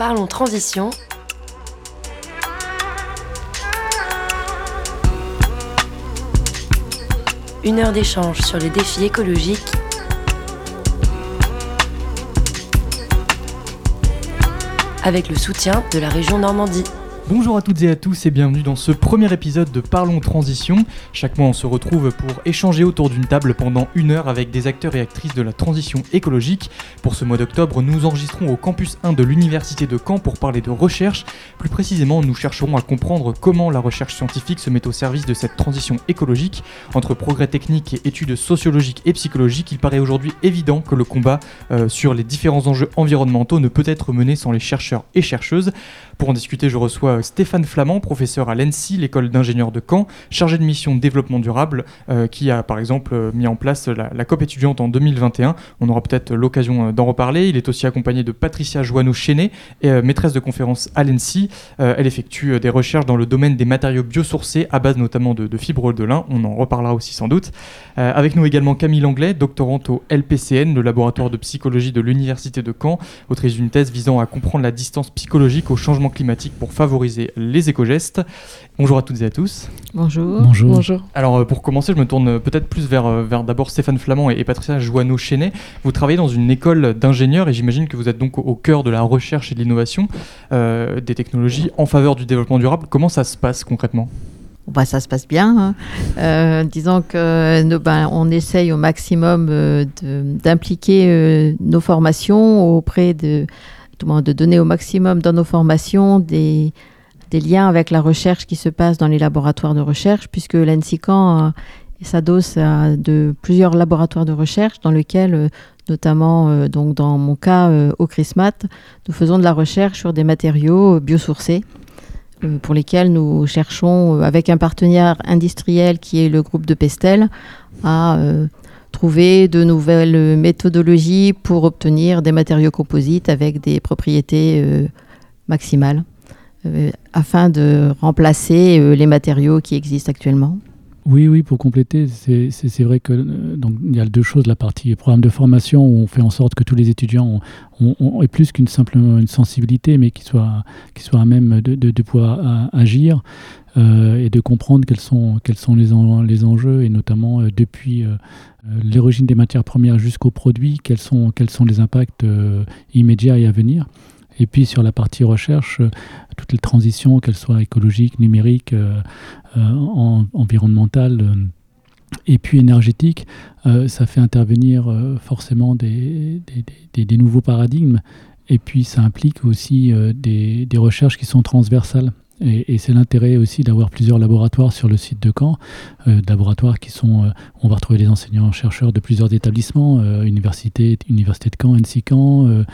Parlons transition. Une heure d'échange sur les défis écologiques avec le soutien de la région Normandie. Bonjour à toutes et à tous et bienvenue dans ce premier épisode de Parlons Transition. Chaque mois on se retrouve pour échanger autour d'une table pendant une heure avec des acteurs et actrices de la transition écologique. Pour ce mois d'octobre, nous enregistrons au campus 1 de l'Université de Caen pour parler de recherche. Plus précisément, nous chercherons à comprendre comment la recherche scientifique se met au service de cette transition écologique. Entre progrès techniques et études sociologiques et psychologiques, il paraît aujourd'hui évident que le combat euh, sur les différents enjeux environnementaux ne peut être mené sans les chercheurs et chercheuses. Pour en discuter, je reçois Stéphane Flamand, professeur à l'ENSI, l'école d'ingénieurs de Caen, chargé de mission développement durable, euh, qui a par exemple euh, mis en place la, COP étudiante en 2021. On aura peut-être l'occasion euh, d'en reparler. Il est aussi accompagné de Patricia Joanneau-Chenet, maîtresse de conférence à l'ENSI. elle effectue des recherches dans le domaine des matériaux biosourcés, à base notamment de, fibres de lin. On en reparlera aussi sans doute. avec nous également Camille Langlais, doctorante au LPCN, le laboratoire de psychologie de l'Université de Caen, autrice d'une thèse visant à comprendre la distance psychologique au changement climatique pour favoriser les éco-gestes. Bonjour à toutes et à tous. Bonjour. Bonjour. Alors euh, pour commencer, je me tourne peut-être plus vers, euh, vers d'abord Stéphane Flamand et, Patricia Joanneau-Chenet. Vous travaillez dans une école d'ingénieurs et j'imagine que vous êtes donc au, cœur de la recherche et de l'innovation euh, des technologies en faveur du développement durable. Comment ça se passe concrètement? Bah, ça se passe bien. Hein. disons que ben, on essaye au maximum d'impliquer nos formations auprès de de donner au maximum dans nos formations des, liens avec la recherche qui se passe dans les laboratoires de recherche, puisque l'ENSICAN euh, s'adosse à de plusieurs laboratoires de recherche dans lesquels, euh, notamment euh, donc dans mon cas au CRISMAT, nous faisons de la recherche sur des matériaux biosourcés pour lesquels nous cherchons, avec un partenaire industriel qui est le groupe de Pestel, à trouver de nouvelles méthodologies pour obtenir des matériaux composites avec des propriétés euh, maximales, euh, afin de remplacer euh, les matériaux qui existent actuellement. Oui, oui, pour compléter, c'est vrai que donc il y a deux choses la partie programme de formation où on fait en sorte que tous les étudiants ont, plus qu'une simple une sensibilité, mais qu'ils soient, soient à même de, pouvoir agir. Et de comprendre quels sont, quels sont les, enjeux, et notamment depuis l'origine des matières premières jusqu'au produit, quels sont, les impacts immédiats et à venir. Et puis sur la partie recherche, toutes les transitions, qu'elles soient écologiques, numériques, environnementales, et puis énergétiques, ça fait intervenir forcément des, nouveaux paradigmes. Et puis ça implique aussi des recherches qui sont transversales. Et, c'est l'intérêt aussi d'avoir plusieurs laboratoires sur le site de Caen, euh, laboratoires qui sont, euh, on va retrouver des enseignants-chercheurs de plusieurs établissements, euh, université, université de Caen, NC Caen,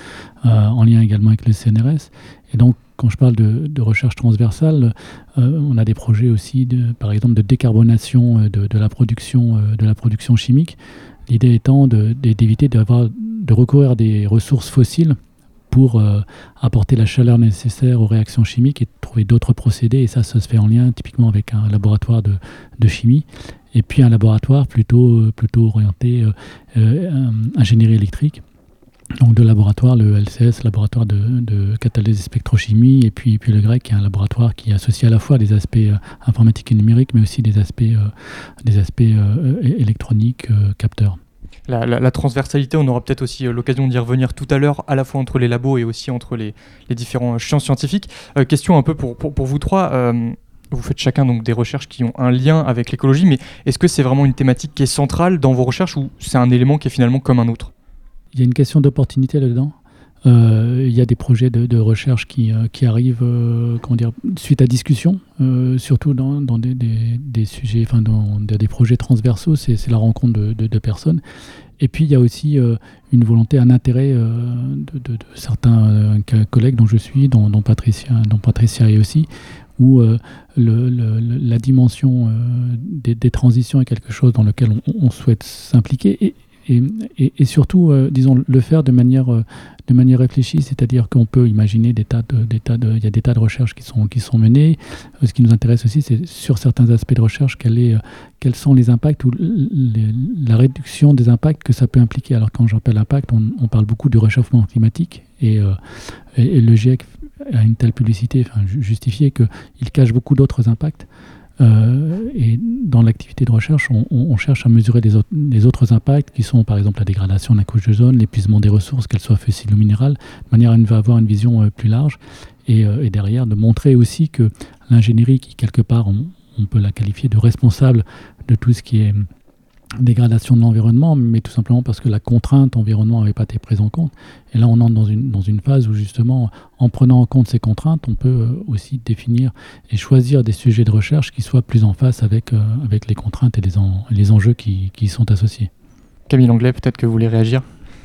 en lien également avec le CNRS. Et donc, quand je parle de, recherche transversale, on a des projets aussi, par exemple, de décarbonation de, la, production, chimique. L'idée étant d'éviter de recourir à des ressources fossiles pour euh, apporter la chaleur nécessaire aux réactions chimiques et trouver d'autres procédés. Et ça, ça se fait en lien typiquement avec un laboratoire de, chimie. Et puis un laboratoire plutôt, euh, plutôt orienté euh, ingénierie électrique. Donc deux laboratoires, le LCS, laboratoire de, catalyse spectrochimie, et puis, puis le GREC, qui est un laboratoire qui associe à la fois des aspects informatiques et numériques, mais aussi des aspects, des aspects électroniques, capteurs la, transversalité, on aura peut-être aussi euh, l'occasion d'y revenir tout à l'heure, à la fois entre les labos et aussi entre les, différents euh, champs scientifiques. Euh, question un peu pour, pour, vous trois. vous faites chacun donc des recherches qui ont un lien avec l'écologie, mais est-ce que c'est vraiment une thématique qui est centrale dans vos recherches ou c'est un élément qui est finalement comme un autre? Il y a une question d'opportunité là-dedans il y a des projets de, recherche qui, euh, qui arrivent euh, dire, suite à discussion, surtout dans, dans des, des, sujets, enfin dans des projets transversaux, c'est la rencontre de, de, personnes. Et puis il y a aussi une volonté, un intérêt de, certains collègues dont je suis, dont, Patricia, dont Patricia est aussi, où la dimension des, transitions est quelque chose dans lequel on, souhaite s'impliquer. Et, et, surtout, disons, le faire de manière de manière réfléchie, c'est-à-dire qu'on peut imaginer des tas de, des tas de, il y a des tas de recherches qui sont, qui sont menées. Ce qui nous intéresse aussi, c'est sur certains aspects de recherche, est, quels sont les impacts ou la réduction des impacts que ça peut impliquer. Alors quand j'appelle impact, on, parle beaucoup du réchauffement climatique et, et, et le GIEC a une telle publicité enfin, justifiée qu'il cache beaucoup d'autres impacts. Euh, et dans l'activité de recherche, on, cherche à mesurer les, autres impacts qui sont par exemple la dégradation de la couche de zone, l'épuisement des ressources, qu'elles soient fossiles ou minérales, de manière à avoir une vision euh, plus large. Et, euh, et, derrière de montrer aussi que l'ingénierie, qui quelque part on, on, peut la qualifier de responsable de tout ce qui est dégradation de l'environnement, mais tout simplement parce que la contrainte environnement n'avait pas été prise en compte. Et là, on entre dans une, dans une phase où justement, en prenant en compte ces contraintes, on peut euh, aussi définir et choisir des sujets de recherche qui soient plus en face avec, euh, avec les contraintes et les, les enjeux qui, qui sont associés. Camille Anglais, peut-être que vous voulez réagir?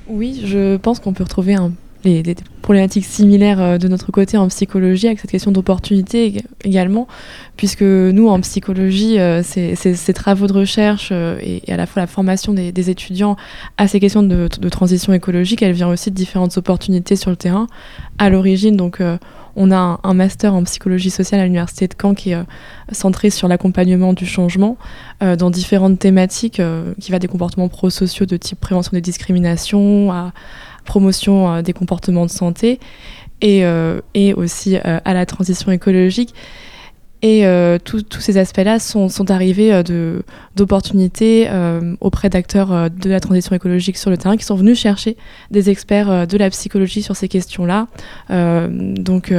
Oui, je pense qu'on peut retrouver un les, des problématiques similaires euh, de notre côté en psychologie, avec cette question d'opportunité également, puisque nous, en psychologie, euh, ces, travaux de recherche euh, et, à la fois la formation des, étudiants à ces questions de, transition écologique, elle vient aussi de différentes opportunités sur le terrain. À l'origine, donc, on a un, master en psychologie sociale à l'université de Caen qui est centré sur l'accompagnement du changement dans différentes thématiques qui va des comportements prosociaux de type prévention des discriminations à promotion euh, des comportements de santé et, euh, aussi euh, à la transition écologique. Et tous ces aspects-là sont, sont, arrivés d'opportunités auprès d'acteurs de la transition écologique sur le terrain qui sont venus chercher des experts de la psychologie sur ces questions-là. donc,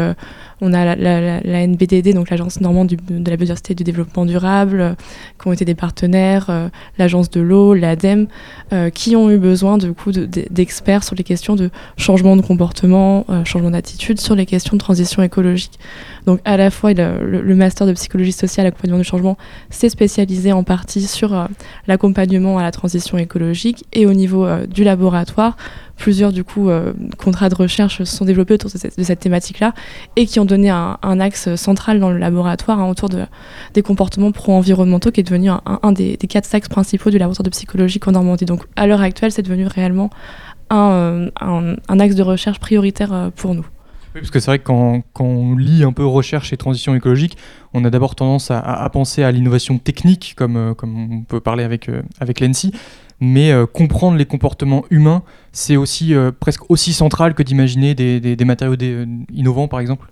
on a la, NBDD, donc l'Agence normande de la biodiversité et du développement durable, euh, qui ont été des partenaires, euh, l'Agence de l'eau, l'ADEME, euh, qui ont eu besoin de coup d'experts sur les questions de changement de comportement, changement d'attitude, sur les questions de transition écologique. Donc à la fois le, master de psychologie sociale, accompagnement du changement, s'est spécialisé en partie sur l'accompagnement à la transition écologique et au niveau du laboratoire plusieurs du coup euh, contrats de recherche se sont développés autour de cette, thématique-là et qui ont donné un, axe central dans le laboratoire hein, autour de, des comportements pro-environnementaux qui est devenu un, des, quatre axes principaux du laboratoire de psychologie en Normandie. Donc à l'heure actuelle, c'est devenu réellement un, euh, axe de recherche prioritaire euh, pour nous. Oui, parce que c'est vrai que quand, on lit un peu recherche et transition écologique, on a d'abord tendance à, penser à l'innovation technique, comme, comme on peut parler avec, avec l'ENSI, mais euh, comprendre les comportements humains, c'est aussi euh, presque aussi central que d'imaginer des, matériaux euh, innovants, par exemple.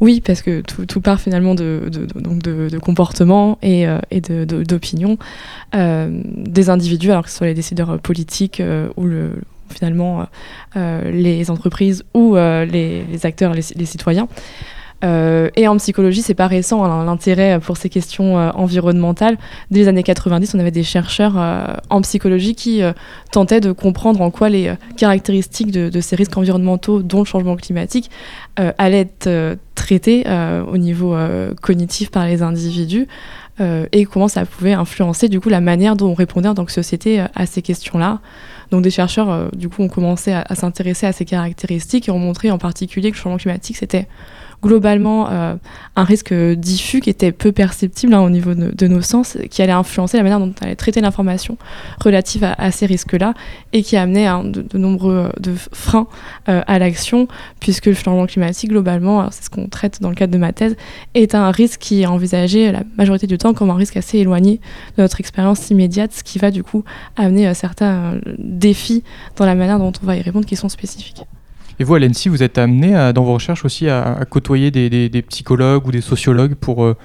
Oui, parce que tout, part finalement de, donc de, comportement et, d'opinion des individus, alors que ce soit les décideurs politiques ou le, finalement les entreprises ou les, acteurs, les citoyens. Euh, et en psychologie, c'est pas récent hein, l'intérêt pour ces questions euh, environnementales. Dès les années 90, on avait des chercheurs euh, en psychologie qui tentaient de comprendre en quoi les caractéristiques de, ces risques environnementaux, dont le changement climatique, allaient être traités au niveau cognitif par les individus. et comment ça pouvait influencer du coup la manière dont on répondait en tant que société à ces questions-là. Donc des chercheurs du coup ont commencé à s'intéresser à ces caractéristiques et ont montré en particulier que le changement climatique c'était globalement euh, un risque diffus qui était peu perceptible hein, au niveau de, nos sens, qui allait influencer la manière dont on allait traiter l'information relative à, ces risques-là et qui amenait hein, de, nombreux freins euh, à l'action, puisque le changement climatique, globalement, c'est ce qu'on traite dans le cadre de ma thèse, est un risque qui est envisagé la majorité du temps comme un risque assez éloigné de notre expérience immédiate, ce qui va du coup amener euh, certains défis dans la manière dont on va y répondre qui sont spécifiques. Et vous, à vous êtes amené dans vos recherches aussi à, côtoyer des, psychologues ou des sociologues pour, euh,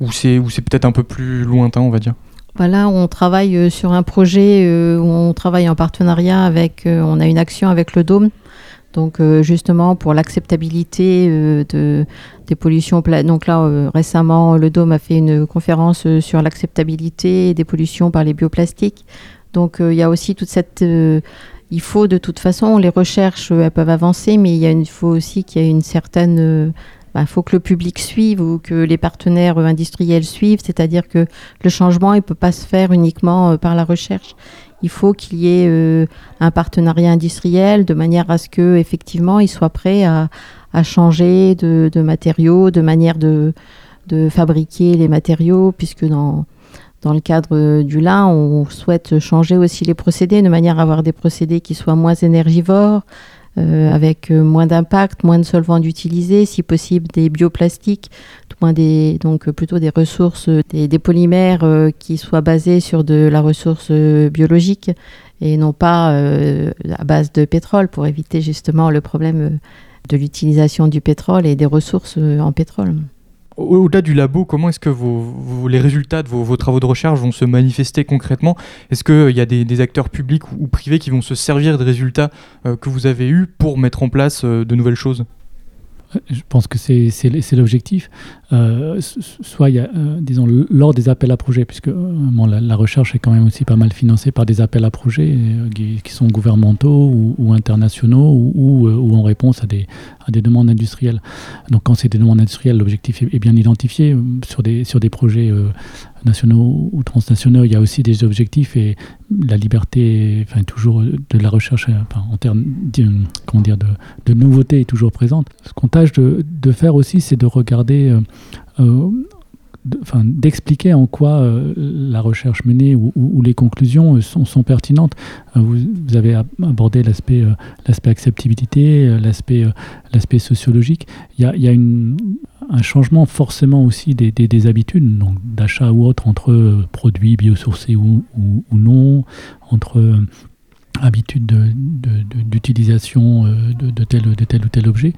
où c'est peut-être un peu plus lointain, on va dire? Voilà, on travaille euh, sur un projet euh, où on travaille en partenariat avec, on a une action avec le Dôme, donc justement pour l'acceptabilité de, des pollutions. Donc là, récemment, le Dôme a fait une conférence sur l'acceptabilité des pollutions par les bioplastiques. Donc il y a aussi toute cette il faut de toute façon, les recherches, elles peuvent avancer, mais il, faut aussi qu'il y ait une certaine... Il bah, faut que le public suive ou que les partenaires industriels suivent, c'est-à-dire que le changement, il peut pas se faire uniquement euh, par la recherche. Il faut qu'il y ait euh, un partenariat industriel de manière à ce que effectivement, ils soient prêts à, changer de, matériaux, de manière de, de fabriquer les matériaux, puisque dans dans le cadre du lin, on souhaite changer aussi les procédés de manière à avoir des procédés qui soient moins énergivores, euh, avec euh, moins d'impact, moins de solvants utilisés, si possible des bioplastiques, donc plutôt des ressources, des, polymères qui soient basés sur de la ressource biologique et non pas à base de pétrole pour éviter justement le problème de l'utilisation du pétrole et des ressources en pétrole. Au-delà du labo, comment est-ce que les résultats de vos, travaux de recherche vont se manifester concrètement? Est-ce qu'il y a des, acteurs publics ou, privés qui vont se servir des résultats euh, que vous avez eus pour mettre en place euh, de nouvelles choses? Je pense que c'est l'objectif. Euh, soit, euh, disons, lors des appels à projets, puisque euh, la, recherche est quand même aussi pas mal financée par des appels à projets qui, sont gouvernementaux ou, internationaux ou, en réponse à des, des demandes industrielles. Donc, quand c'est des demandes industrielles, l'objectif est, bien identifié. Sur des, sur des projets nationaux ou transnationaux, il y a aussi des objectifs et la liberté, enfin toujours de la recherche, en termes comment dire, de, de nouveautés est toujours présente. Ce qu'on tâche de, de faire aussi, c'est de regarder, euh, euh, d'expliquer en quoi euh, la recherche menée ou, les conclusions sont, sont pertinentes. Vous, vous, avez abordé l'aspect l'aspect acceptabilité, l'aspect l'aspect sociologique. Il y a, y a un changement forcément aussi des, des, habitudes, d'achat ou autre, entre euh, produits biosourcés ou, ou, non, entre euh, habitudes d'utilisation de, de, de, tel, de tel ou tel objet.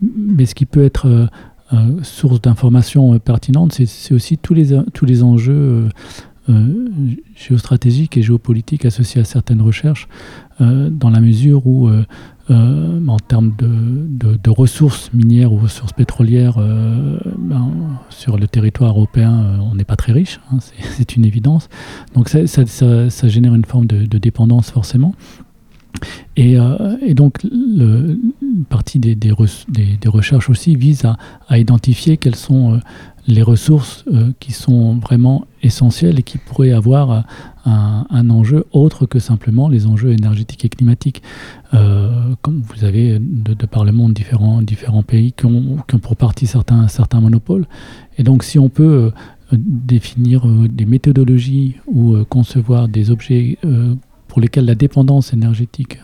Mais ce qui peut être euh, source d'informations pertinentes, c'est aussi tous les, tous les enjeux géostratégiques et géopolitiques associés à certaines recherches, dans la mesure où euh, en termes de, ressources minières ou ressources pétrolières, euh, ben, sur le territoire européen, euh, on n'est pas très riche, hein, c'est une évidence. Donc ça, génère une forme de, dépendance forcément. Et, et donc une partie des, recherches aussi vise à, identifier quelles sont les ressources qui sont vraiment essentielles et qui pourraient avoir un, enjeu autre que simplement les enjeux énergétiques et climatiques. Euh, comme vous avez de, par le monde différents, pays qui ont, pour partie certains, certains monopoles. Et donc si on peut euh, définir euh, des méthodologies ou concevoir des objets pour lesquels la dépendance énergétique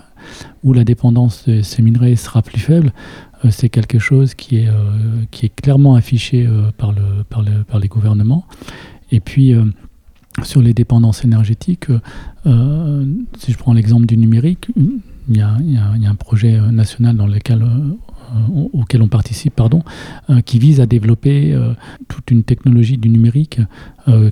ou la dépendance de ces minerais sera plus faible, c'est quelque chose qui est, qui est clairement affiché par, le, par, le, par les gouvernements. Et puis, sur les dépendances énergétiques, euh, si je prends l'exemple du numérique, il y, a, un projet euh, national dans lequel, euh, auquel on participe pardon, qui vise à développer toute une technologie du numérique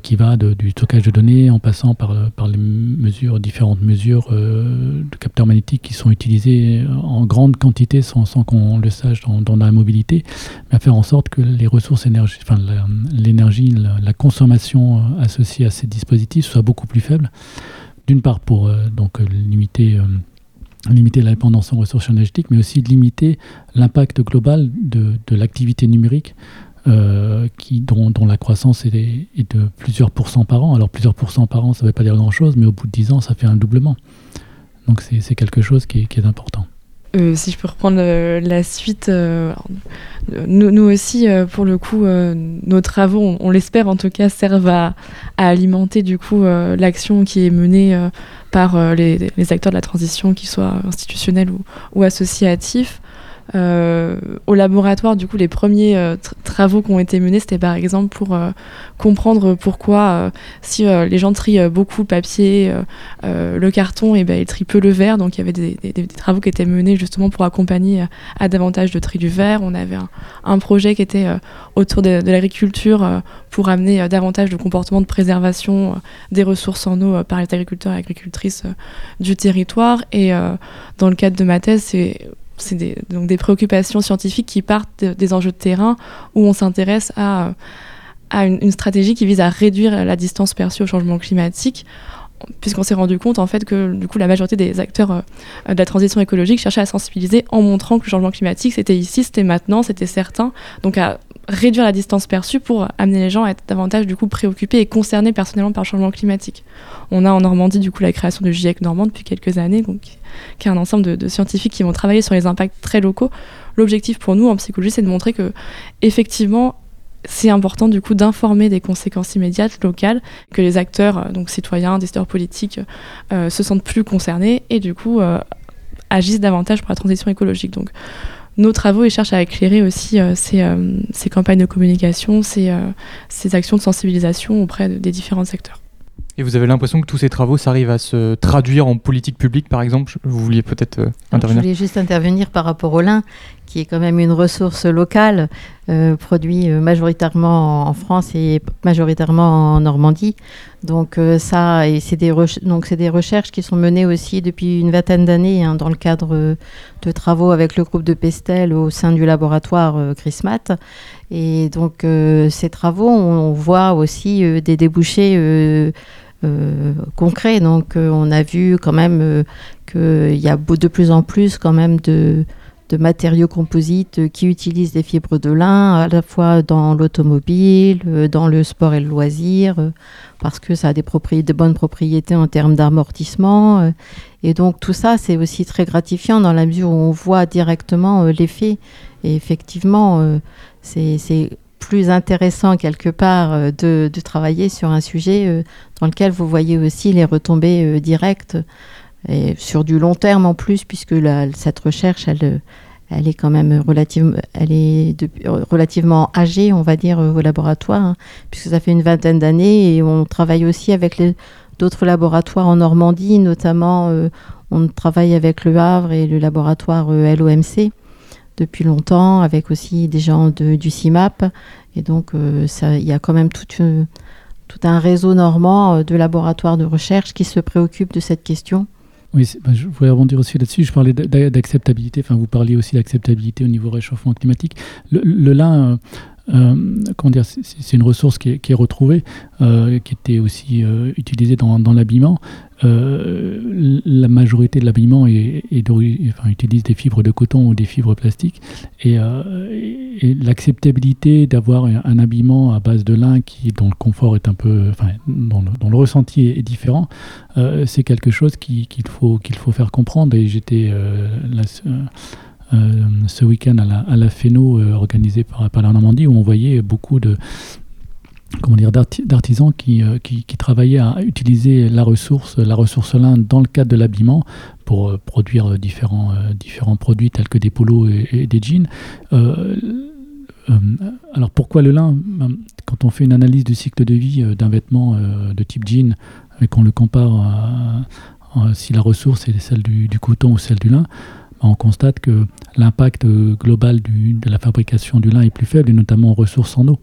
qui va du stockage de données en passant par, par les mesures, différentes mesures de capteurs magnétiques qui sont utilisés en grande quantité sans, qu'on le sache dans, la mobilité, mais à faire en sorte que les ressources énergie, enfin l'énergie, la, la, consommation associée à ces dispositifs soit beaucoup plus faible. D'une part pour donc limiter limiter la dépendance en ressources énergétiques, mais aussi limiter l'impact global de, de l'activité numérique euh, qui, dont, dont, la croissance est, est, de plusieurs pourcents par an. Alors plusieurs pourcents par an, ça ne veut pas dire grand-chose, mais au bout de 10 ans, ça fait un doublement. Donc c'est quelque chose qui est important. Euh, si je peux reprendre euh, la suite, euh, nous, nous, aussi, pour le coup, nos travaux, on, l'espère en tout cas, servent à, alimenter du coup l'action qui est menée par les, acteurs de la transition, qu'ils soient institutionnels ou associatifs. Euh, au laboratoire, du coup, les premiers euh, travaux qui ont été menés, c'était par exemple pour euh, comprendre pourquoi, si les gens trient beaucoup le papier, le carton, et ben, ils trient peu le verre. Donc, il y avait des, travaux qui étaient menés justement pour accompagner à davantage de tri du verre. On avait un, un projet qui était autour de, de l'agriculture pour amener davantage de comportements de préservation des ressources en eau par les agriculteurs et agricultrices du territoire. Et dans le cadre de ma thèse, c'est c'est des, donc des préoccupations scientifiques qui partent des enjeux de terrain où on s'intéresse à, à une, stratégie qui vise à réduire la distance perçue au changement climatique puisqu'on s'est rendu compte en fait que du coup la majorité des acteurs euh, de la transition écologique cherchaient à sensibiliser en montrant que le changement climatique c'était ici, c'était maintenant, c'était certain, donc à réduire la distance perçue pour amener les gens à être davantage du coup préoccupés et concernés personnellement par le changement climatique. On a en Normandie du coup la création du GIEC Normand depuis quelques années, donc qui est un ensemble de, scientifiques qui vont travailler sur les impacts très locaux. L'objectif pour nous en psychologie, c'est de montrer que effectivement c'est important du coup d'informer des conséquences immédiates locales, que les acteurs, donc citoyens, décideurs politiques, se sentent plus concernés et du coup agissent davantage pour la transition écologique. Donc nos travaux ils cherchent à éclairer aussi ces, ces, campagnes de communication, ces, ces, actions de sensibilisation auprès des différents secteurs. Et vous avez l'impression que tous ces travaux, ça arrive à se traduire en politique publique, par exemple? Vous vouliez peut-être euh, intervenir Je voulais juste intervenir par rapport au lin, qui est quand même une ressource locale, euh, produit euh, majoritairement en France et majoritairement en Normandie. Donc ça, et c'est des, donc c'est des recherches qui sont menées aussi depuis une vingtaine d'années hein, dans le cadre de travaux avec le groupe de Pestel au sein du laboratoire CRISMAT. Et donc ces travaux, on voit aussi des débouchés euh, concret. Donc euh, on a vu quand même euh, qu'il y a de plus en plus quand même de, matériaux composites qui utilisent des fibres de lin, à la fois dans l'automobile, dans le sport et le loisir, parce que ça a des, de bonnes propriétés en termes d'amortissement. Et donc tout ça, c'est aussi très gratifiant dans la mesure où on voit directement l'effet. Et effectivement, c'est plus intéressant quelque part euh, de, travailler sur un sujet euh, dans lequel vous voyez aussi les retombées euh, directes et sur du long terme en plus puisque cette recherche elle, elle est quand même relative, elle est relativement âgée on va dire au laboratoire hein, puisque ça fait une vingtaine d'années et on travaille aussi avec d'autres laboratoires en Normandie notamment on travaille avec le Havre et le laboratoire LOMC depuis longtemps, avec aussi des gens du CIMAP. Et donc, euh, il y a quand même tout, un réseau normand euh, de laboratoires de recherche qui se préoccupent de cette question. Oui, bah, je voudrais rebondir aussi là-dessus. Je parlais d'acceptabilité, enfin, vous parliez aussi d'acceptabilité au niveau réchauffement climatique. Le, lin. Euh, euh, comment dire, c'est une ressource qui est, retrouvée, euh, qui était aussi utilisée dans, l'habillement. La majorité de l'habillement utilise des fibres de coton ou des fibres plastiques. Et, l'acceptabilité d'avoir un, habillement à base de lin dont le confort est un peu, enfin, dont, le, ressenti est, différent, c'est quelque chose qu'il faut, qu'il faut faire comprendre. Et j'étais euh, ce week-end à la, à la FENO euh, organisé par, par la Normandie où on voyait beaucoup de, comment dire, d'artisans qui, euh, qui, travaillaient à utiliser la ressource, la ressource lin dans le cadre de l'habillement pour produire différents, différents produits tels que des polos et, des jeans. alors pourquoi le lin? Quand on fait une analyse du cycle de vie d'un vêtement de type jean et qu'on le compare à, si la ressource est celle du, coton ou celle du lin, on constate que l'impact euh, global de la fabrication du lin est plus faible, et notamment en ressources en eau.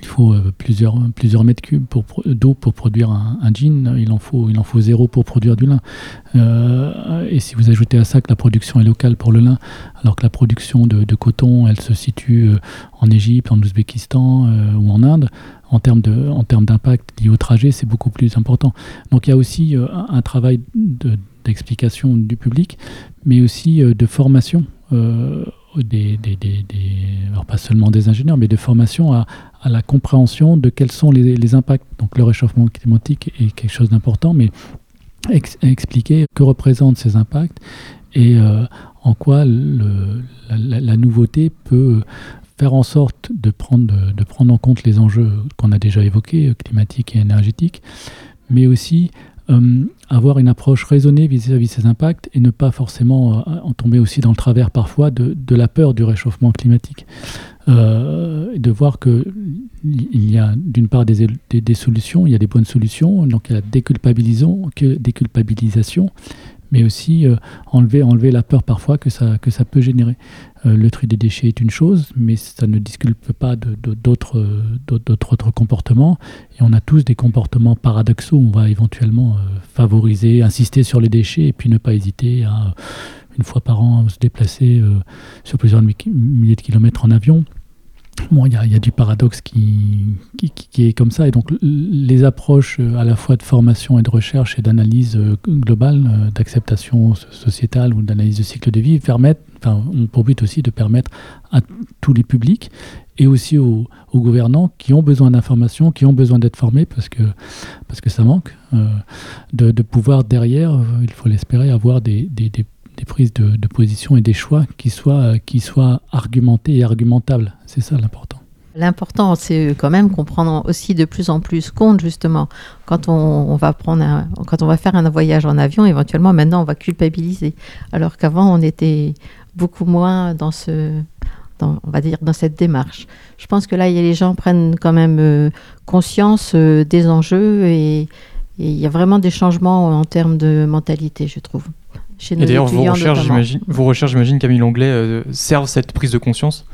Il faut euh, plusieurs, plusieurs mètres cubes d'eau pour produire un, jean, il en, faut, il en faut zéro pour produire du lin. Euh, et si vous ajoutez à ça que la production est locale pour le lin, alors que la production de, coton, elle se situe en Égypte, en Ouzbékistan ou en Inde, en termes d'impact lié au trajet, c'est beaucoup plus important. Donc il y a aussi un travail de, d'explication du public, mais aussi euh, de formation. Euh, des, alors pas seulement des ingénieurs, mais de formation à, la compréhension de quels sont les, impacts. Donc le réchauffement climatique est quelque chose d'important, mais expliquer que représentent ces impacts et euh, en quoi la, nouveauté peut faire en sorte de prendre, de prendre en compte les enjeux qu'on a déjà évoqués, climatiques et énergétiques, mais aussi euh, avoir une approche raisonnée vis-à-vis de ces impacts et ne pas forcément euh, en tomber aussi dans le travers parfois de, la peur du réchauffement climatique. Euh, de voir qu'il y a d'une part des, solutions, il y a des bonnes solutions, donc il y a la déculpabilisation, déculpabilisation mais aussi enlever, enlever la peur parfois que ça, que ça peut générer. Euh, le tri des déchets est une chose, mais ça ne disculpe pas d'autres d'autres comportements. Et on a tous des comportements paradoxaux. On va éventuellement euh, favoriser, insister sur les déchets et puis ne pas hésiter à, une fois par an, se déplacer sur plusieurs milliers de kilomètres en avion. Bon, il y, a du paradoxe qui, qui, est comme ça. Et donc, les approches euh, à la fois de formation et de recherche et d'analyse euh, globale, euh, d'acceptation sociétale ou d'analyse de cycle de vie, permettent, pour but aussi de permettre à tous les publics et aussi aux, gouvernants qui ont besoin d'informations, qui ont besoin d'être formés parce que, ça manque, de, pouvoir derrière, il faut l'espérer, avoir des, prises de, position et des choix qui soient, qui soient argumentés et argumentables. C'est ça l'important. L'important, c'est quand même qu'on prend aussi de plus en plus compte, justement, quand on, va prendre quand on va faire un voyage en avion, éventuellement, maintenant, on va culpabiliser. Alors qu'avant, on était beaucoup moins dans ce, on va dire, dans cette démarche. Je pense que là, les gens prennent quand même euh, conscience euh, des enjeux et il y a vraiment des changements en termes de mentalité, je trouve. Chez nos et d'ailleurs, vos recherches, j'imagine, vos recherches, j'imagine, Camille Longlais, euh, servent cette prise de conscience?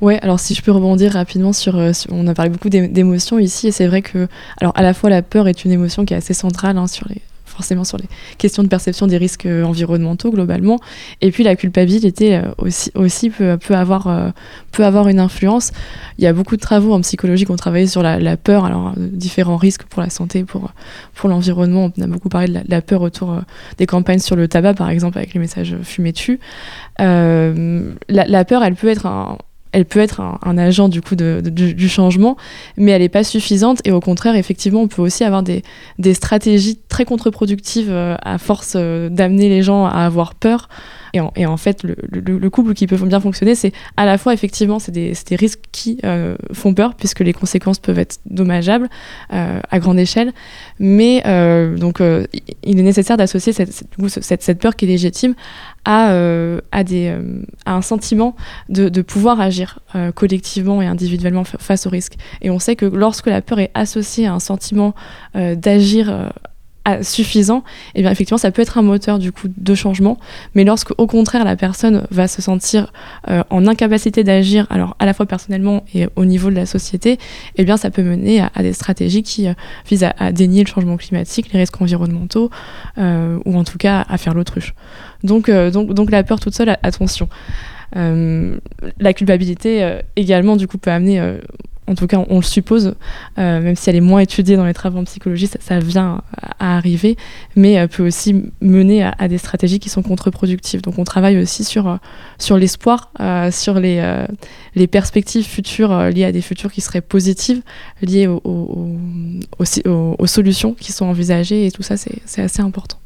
Ouais, alors si je peux rebondir rapidement sur, on a parlé beaucoup d'émotions ici, et c'est vrai que, alors à la fois la peur est une émotion qui est assez centrale hein, sur les, forcément sur les questions de perception des risques euh, environnementaux globalement. Et puis la culpabilité euh, aussi, euh, peut avoir une influence. Il y a beaucoup de travaux en psychologie qui ont travaillé sur la, peur, alors différents risques pour la santé, pour, pour l'environnement. On a beaucoup parlé de la, peur autour des campagnes sur le tabac, par exemple, avec les messages fumés tu la, la, peur, elle peut être un, elle peut être un, agent du coup du, changement, mais elle n'est pas suffisante. Et au contraire, effectivement, on peut aussi avoir des, des stratégies très contre-productives euh, à force euh, d'amener les gens à avoir peur. Et en, fait, le, couple qui peut bien fonctionner, c'est à la fois, effectivement, c'est des, risques qui euh, font peur, puisque les conséquences peuvent être dommageables à grande échelle. Mais donc, il est nécessaire d'associer cette, peur qui est légitime à, un sentiment de, de pouvoir agir collectivement et individuellement face aux risques. Et on sait que lorsque la peur est associée à un sentiment d'agir suffisant, et eh bien effectivement ça peut être un moteur du coup de changement. Mais lorsque au contraire la personne va se sentir euh, en incapacité d'agir, alors à la fois personnellement et au niveau de la société, et eh bien ça peut mener à, des stratégies qui euh, visent à, dénier le changement climatique, les risques environnementaux, euh, ou en tout cas à faire l'autruche. Donc, donc, donc la peur toute seule, attention. la culpabilité également du coup peut amener en tout cas on, le suppose, euh, même si elle est moins étudiée dans les travaux en psychologie, ça, vient à arriver, mais euh, peut aussi mener à, des stratégies qui sont contre-productives. Donc on travaille aussi sur, euh, sur l'espoir, sur les, les perspectives futures liées à des futurs qui seraient positives, liées aux, aux solutions qui sont envisagées, et tout ça c'est assez important.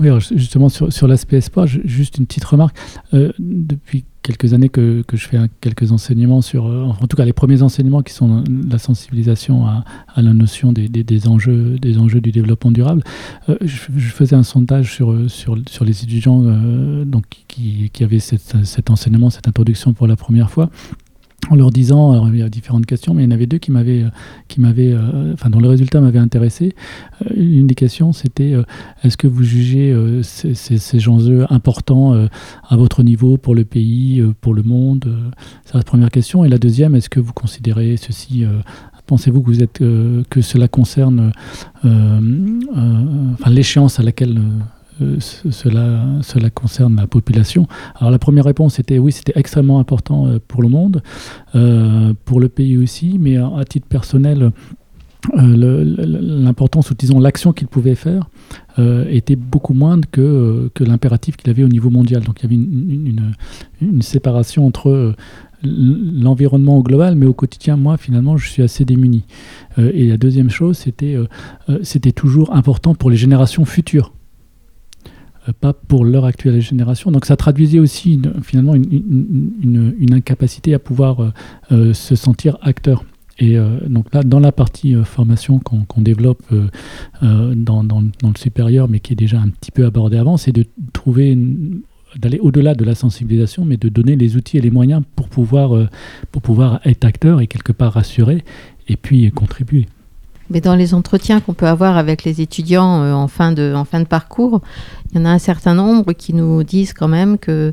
Oui, justement sur, sur l'aspect espoir, juste une petite remarque. depuis quelques années que, que, je fais quelques enseignements sur, euh, en tout cas les premiers enseignements qui sont la sensibilisation à, la notion des, des, enjeux, des enjeux du développement durable. Euh, je, faisais un sondage sur, sur, sur les étudiants euh, donc, qui, qui avaient cet enseignement, cette introduction pour la première fois en leur disant, alors il y a différentes questions, mais il y en avait deux qui m'avaient, euh, qui m'avaient, euh, enfin dont le résultat m'avait intéressé. Euh, une des questions, c'était est-ce que vous jugez ces, ces, enjeux importants à votre niveau pour le pays, pour le monde C'est la première question. Et la deuxième, est-ce que vous considérez ceci Pensez-vous que, vous êtes, que cela concerne enfin, l'échéance à laquelle euh, cela, concerne la population Alors la première réponse était oui, c'était extrêmement important euh, pour le monde, euh, pour le pays aussi, mais à, titre personnel, l'importance, ou disons l'action qu'il pouvait faire, était beaucoup moindre que, l'impératif qu'il avait au niveau mondial. Donc il y avait une, séparation entre l'environnement global, mais au quotidien, moi, finalement, je suis assez démuni. et la deuxième chose, c'était toujours important pour les générations futures. Euh, pas pour leur actuelle génération. Donc ça traduisait aussi finalement une, incapacité à pouvoir euh, euh, se sentir acteur. Et donc là, dans la partie formation qu'on développe dans, dans, le supérieur, mais qui est déjà un petit peu abordé avant, c'est de trouver d'aller au-delà de la sensibilisation, mais de donner les outils et les moyens pour pouvoir, pour pouvoir être acteur et quelque part rassurer et puis contribuer. Mais dans les entretiens qu'on peut avoir avec les étudiants en, fin de, en fin de parcours, il y en a un certain nombre qui nous disent quand même que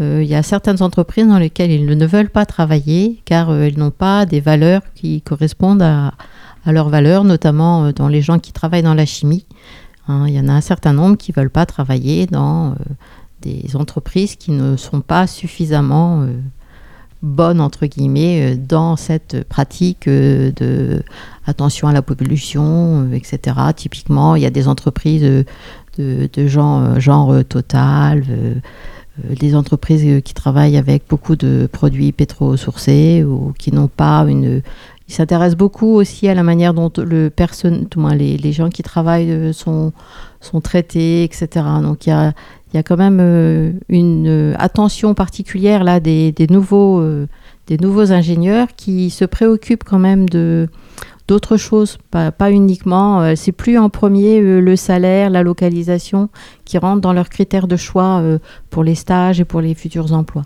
euh, il y a certaines entreprises dans lesquelles ils ne veulent pas travailler car euh, elles n'ont pas des valeurs qui correspondent à, leurs valeurs, notamment euh, dans les gens qui travaillent dans la chimie. Hein. il y en a un certain nombre qui ne veulent pas travailler dans des entreprises qui ne sont pas suffisamment bonnes, entre guillemets, dans cette pratique de attention à la pollution, etc. Typiquement, il y a des entreprises de, gens, euh, genre euh, Total, euh, des entreprises qui travaillent avec beaucoup de produits pétro-sourcés ou qui n'ont pas une. Ils s'intéressent beaucoup aussi à la manière dont le personne, tout moins les, les, gens qui travaillent sont, sont traités, etc. Donc il y a, il y a quand même euh, une euh, attention particulière là des, des nouveaux, euh, des nouveaux ingénieurs qui se préoccupent quand même de d'autres choses, pas, pas uniquement. c'est plus en premier le salaire, la localisation qui rentrent dans leurs critères de choix pour les stages et pour les futurs emplois.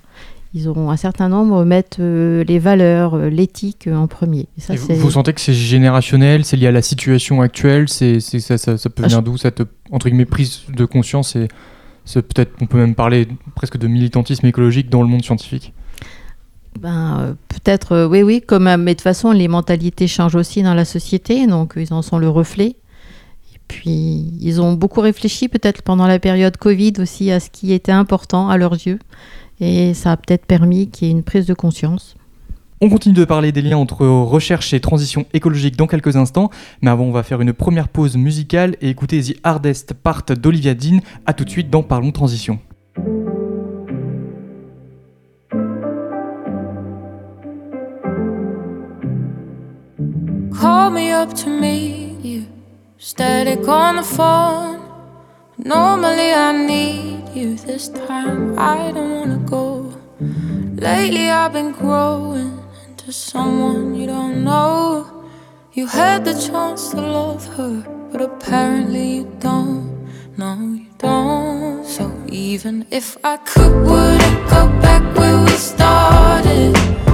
Ils auront un certain nombre mettent les valeurs, l'éthique en premier. Et ça, Et vous, vous sentez que c'est générationnel, c'est lié à la situation actuelle, c'est, ça, ça- ça peut Ah, venir d'où cette entre guillemets prise de conscience et peut-être on peut même parler presque de militantisme écologique dans le monde scientifique. Ben, euh, peut-être, euh, oui, oui, comme, euh, mais de toute façon, les mentalités changent aussi dans la société, donc ils en sont le reflet. Et puis, ils ont beaucoup réfléchi, peut-être pendant la période Covid aussi, à ce qui était important à leurs yeux. Et ça a peut-être permis qu'il y ait une prise de conscience. On continue de parler des liens entre recherche et transition écologique dans quelques instants, mais avant on va faire une première pause musicale et écouter The Hardest Part d'Olivia Dean. A tout de suite dans Parlons Transition. Call me up to meet you. On the phone. Normally I need you. This time I don't wanna go. Lately I've been growing into someone you don't know. You had the chance to love her, but apparently you don't. No, you don't. So even if I could, would it go back where we started?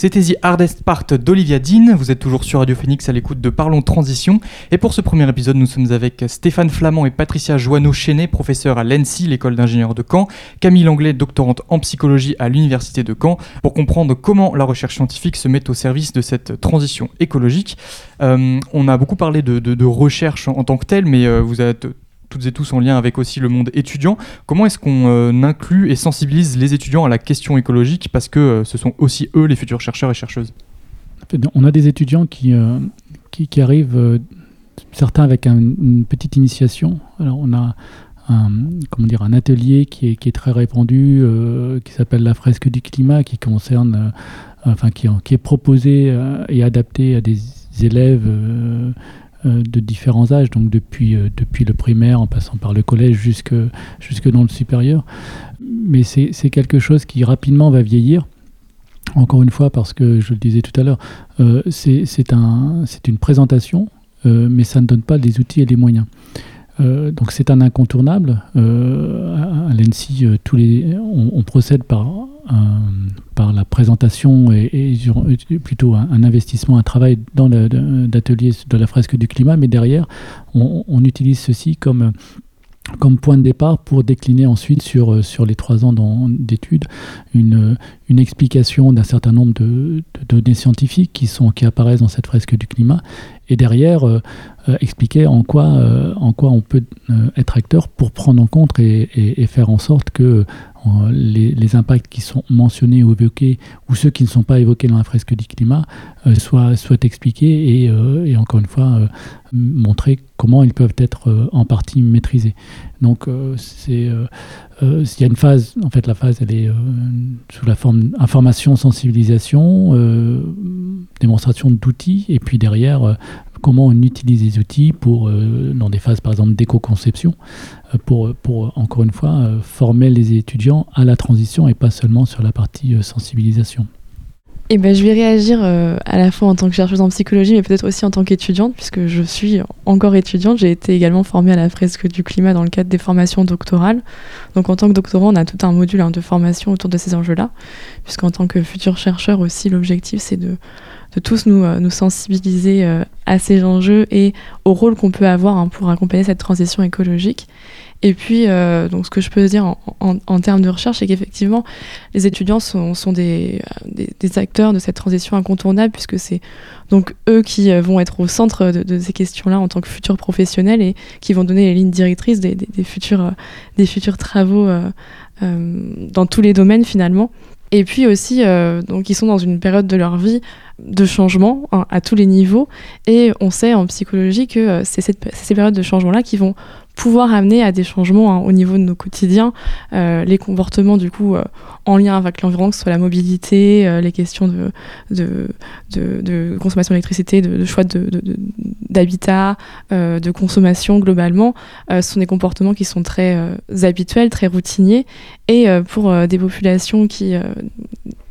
C'était The Hardest Part d'Olivia Dean. Vous êtes toujours sur Radio Phoenix à l'écoute de Parlons Transition. Et pour ce premier épisode, nous sommes avec Stéphane Flamand et Patricia Joanneau-Chenet, professeurs à l'ENSI, l'école d'ingénieurs de Caen, Camille Langlais, doctorante en psychologie à l'Université de Caen, pour comprendre comment la recherche scientifique se met au service de cette transition écologique. Euh, on a beaucoup parlé de, recherche en, en tant que telle, mais euh, vous êtes toutes et tous en lien avec aussi le monde étudiant. Comment est-ce qu'on euh, inclut et sensibilise les étudiants à la question écologique parce que euh, ce sont aussi eux les futurs chercheurs et chercheuses? On a des étudiants qui, euh, qui, arrivent, certains avec un- une petite initiation. Alors on a un, comment dire, un atelier qui est, qui est très répandu, qui s'appelle la fresque du climat, qui concerne, enfin qui, qui est proposé et adapté à des élèves de différents âges, donc depuis, euh, depuis le primaire en passant par le collège jusque, jusque dans le supérieur. Mais c'est quelque chose qui rapidement va vieillir. Encore une fois, parce que je le disais tout à l'heure, euh, c'est un, une présentation, euh, mais ça ne donne pas les outils et les moyens. donc c'est un incontournable. à, l'ENSI, on, procède par, par la présentation et, plutôt un, investissement, un travail dans d'atelier de la fresque du climat, mais derrière, on, utilise ceci comme comme point de départ pour décliner ensuite sur, euh, sur les trois ans d'études une, une explication d'un certain nombre de, données scientifiques qui, sont, qui apparaissent dans cette fresque du climat. Et derrière euh, euh, expliquer en quoi, en quoi on peut être acteur pour prendre en compte et, faire en sorte que les, les, impacts qui sont mentionnés ou évoqués ou ceux qui ne sont pas évoqués dans la fresque du climat soient, soient expliqués et, et encore une fois montrer comment ils peuvent être en partie maîtrisés. Donc c'est euh, il y a une phase, en fait la phase elle est euh, sous la forme information, sensibilisation, euh, démonstration d'outils, et puis derrière comment on utilise les outils pour, dans des phases par exemple d'éco-conception, pour, pour encore une fois former les étudiants à la transition et pas seulement sur la partie sensibilisation. Eh ben, je vais réagir euh, à la fois en tant que chercheuse en psychologie, mais peut-être aussi en tant qu'étudiante, puisque je suis encore étudiante. J'ai été également formée à la fresque du climat dans le cadre des formations doctorales. Donc en tant que doctorant, on a tout un module hein, de formation autour de ces enjeux-là, puisqu'en tant que futur chercheur aussi, l'objectif c'est de, de, tous nous, euh, nous sensibiliser euh, à ces enjeux et au rôle qu'on peut avoir hein, pour accompagner cette transition écologique. Et puis, euh, donc, ce que je peux dire en, termes de recherche, c'est qu'effectivement, les étudiants sont, des, acteurs de cette transition incontournable, puisque c'est donc eux qui vont être au centre de, ces questions-là en tant que futurs professionnels et qui vont donner les lignes directrices des, futurs, travaux dans tous les domaines finalement. Et puis aussi, donc, ils sont dans une période de leur vie de changement hein, à tous les niveaux. Et on sait en psychologie que c'est ces périodes de changement-là qui vont pouvoir amener à des changements hein, au niveau de nos quotidiens, euh, les comportements du coup euh, en lien avec l'environnement, que ce soit la mobilité, euh, les questions de, consommation d'électricité, de, choix d'habitat, de, consommation globalement, ce sont des comportements qui sont très habituels, très routiniers, et pour des populations qui,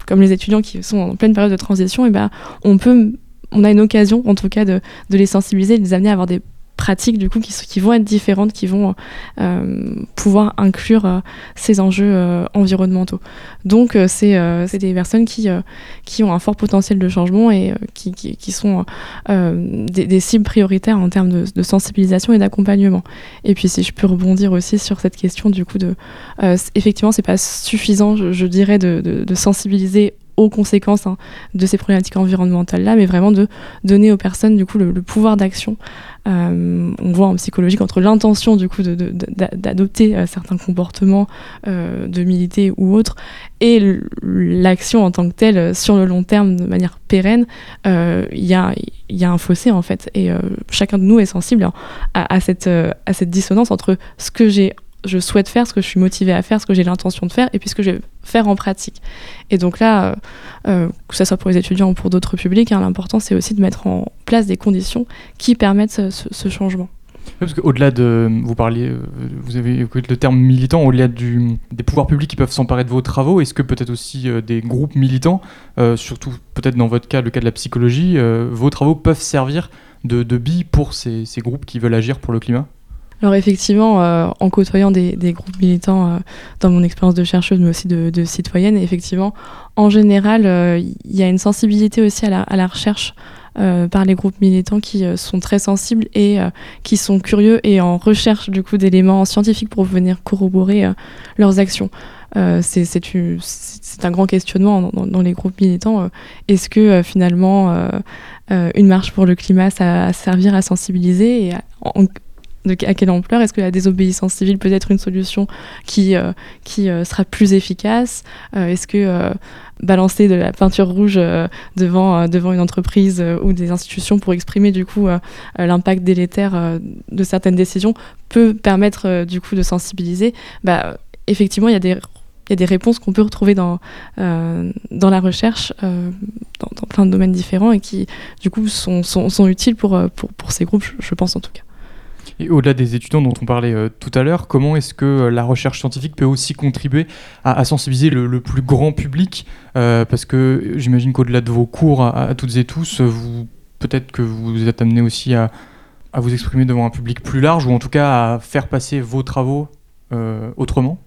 comme les étudiants qui sont en pleine période de transition, eh ben, on a une occasion en tout cas de, de les sensibiliser, de les amener à avoir des pratiques du coup qui, vont être différentes, qui vont euh, pouvoir inclure euh, ces enjeux euh, environnementaux. Donc c'est des personnes qui, ont un fort potentiel de changement et qui, sont des, cibles prioritaires en termes de, sensibilisation et d'accompagnement. Et puis si je peux rebondir aussi sur cette question du coup de effectivement c'est pas suffisant je, dirais de sensibiliser aux conséquences hein, de ces problématiques environnementales-là, mais vraiment de donner aux personnes du coup le, pouvoir d'action. Euh, on voit en psychologie qu'entre l'intention du coup d'adopter euh, certains comportements, euh, de militer ou autres, et l'action en tant que telle sur le long terme de manière pérenne, il y a, y, a, un fossé en fait. Et chacun de nous est sensible à, cette, à cette dissonance entre ce que j'ai je souhaite faire, ce que je suis motivée à faire, ce que j'ai l'intention de faire, et puis ce que je vais faire en pratique. Et donc là, euh, euh, que ce soit pour les étudiants ou pour d'autres publics, hein, l'important c'est aussi de mettre en place des conditions qui permettent ce, changement. parce qu'au-delà de, vous parliez, euh, vous avez le terme militant, au-delà des pouvoirs publics qui peuvent s'emparer de vos travaux, est-ce que peut-être aussi des groupes militants, surtout peut-être dans votre cas, le cas de la psychologie, vos travaux peuvent servir de, de billes pour ces groupes qui veulent agir pour le climat? Alors effectivement, euh, en côtoyant des, groupes militants euh, dans mon expérience de chercheuse, mais aussi de, citoyenne, effectivement, en général, euh, il y a une sensibilité aussi à la, recherche par les groupes militants qui sont très sensibles et qui sont curieux et en recherche du coup d'éléments scientifiques pour venir corroborer leurs actions. c'est un grand questionnement dans, les groupes militants. Est-ce que finalement une marche pour le climat, ça va servir à sensibiliser et à quelle ampleur. Est-ce que la désobéissance civile peut être une solution qui, euh, qui euh, sera plus efficace? Euh, Est-ce que balancer de la peinture rouge devant, devant une entreprise ou des institutions pour exprimer du coup l'impact délétère de certaines décisions peut permettre du coup de sensibiliser? Bah, Effectivement, il y a des il y a des réponses qu'on peut retrouver dans, dans la recherche, dans, plein de domaines différents, et qui, du coup, sont, sont, sont utiles pour, pour, pour, ces groupes, je pense en tout cas. Et au-delà des étudiants dont on parlait euh, tout à l'heure, comment est-ce que euh, la recherche scientifique peut aussi contribuer à, sensibiliser le, plus grand public euh, Parce que j'imagine qu'au-delà de vos cours à, toutes et tous, vous peut-être que vous êtes amené aussi à vous exprimer devant un public plus large ou en tout cas à faire passer vos travaux autrement?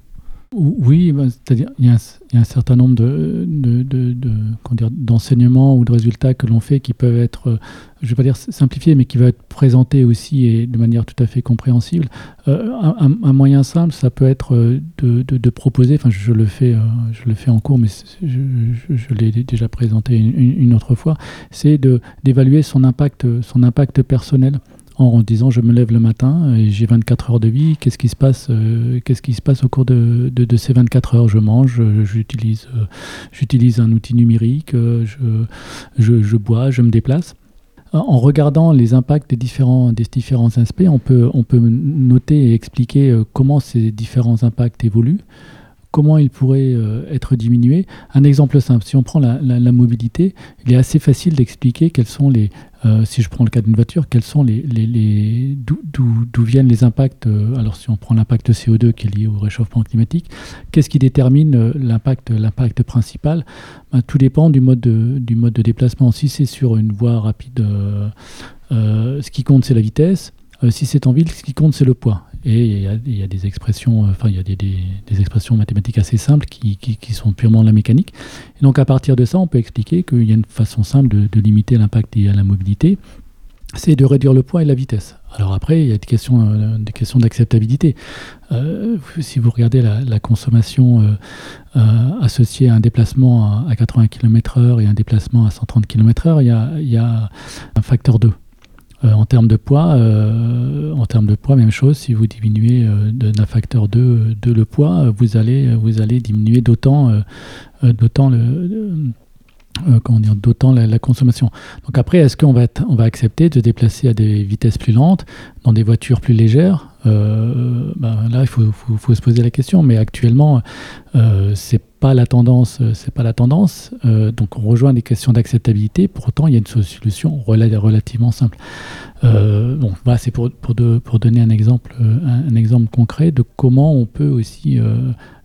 Oui, bah, c'est-à-dire il y, a un certain nombre de, de, de, d'enseignements ou de résultats que l'on fait qui peuvent être, euh, je ne vais pas dire simplifiés, mais qui vont être présentés aussi et de manière tout à fait compréhensible. Euh, un, moyen simple, ça peut être euh, de, proposer, enfin je, le fais, je le fais en cours, mais je, l'ai déjà présenté une, une autre fois, c'est d'évaluer son impact, son impact personnel en disant je me lève le matin et j'ai 24 heures de vie, qu'est-ce qui se passe, euh, qu'est-ce qui se passe au cours de, ces 24 heures? Je mange, j'utilise, euh, j'utilise un outil numérique, euh, je, bois, je me déplace. En regardant les impacts des différents, des différents aspects, on peut, on peut noter et expliquer comment ces différents impacts évoluent comment il pourrait être diminué. Un exemple simple, si on prend la mobilité, il est assez facile d'expliquer quels sont les, euh, si je prends le cas d'une voiture, quels sont les, les, d'où viennent les impacts euh, Alors, si on prend l'impact CO2 qui est lié au réchauffement climatique, qu'est-ce qui détermine euh, l'impact, l'impact principal? Ben, Tout dépend du mode de, du mode de déplacement. Si c'est sur une voie rapide, ce qui compte c'est la vitesse. si c'est en ville, ce qui compte c'est le poids. Et il y, a des expressions, enfin il y a des, expressions mathématiques assez simples qui, sont purement de la mécanique. Donc à partir de ça, on peut expliquer qu'il y a une façon simple de, limiter l'impact lié à la mobilité, c'est de réduire le poids et la vitesse. Alors après, il y a des questions, euh, des questions d'acceptabilité. Euh, si vous regardez la, consommation euh, associée à un déplacement à, 80 km/h et un déplacement à 130 km/h, il y a, il y a un facteur 2. Euh, en termes de poids, euh, en termes de poids, même chose. Si vous diminuez euh, d'un facteur 2, le poids, vous allez, vous allez diminuer d'autant, d'autant le comment dire, d'autant la, consommation. Donc après, est-ce qu'on va, on va accepter de se déplacer à des vitesses plus lentes, dans des voitures plus légères? Ben Là, il faut, se poser la question. Mais actuellement, euh, c'est pas la tendance, euh, pas la tendance. Euh, donc on rejoint des questions d'acceptabilité. Pourtant, il y a une solution relativement simple. Euh, c'est pour, pour, pour, donner un exemple, concret de comment on peut aussi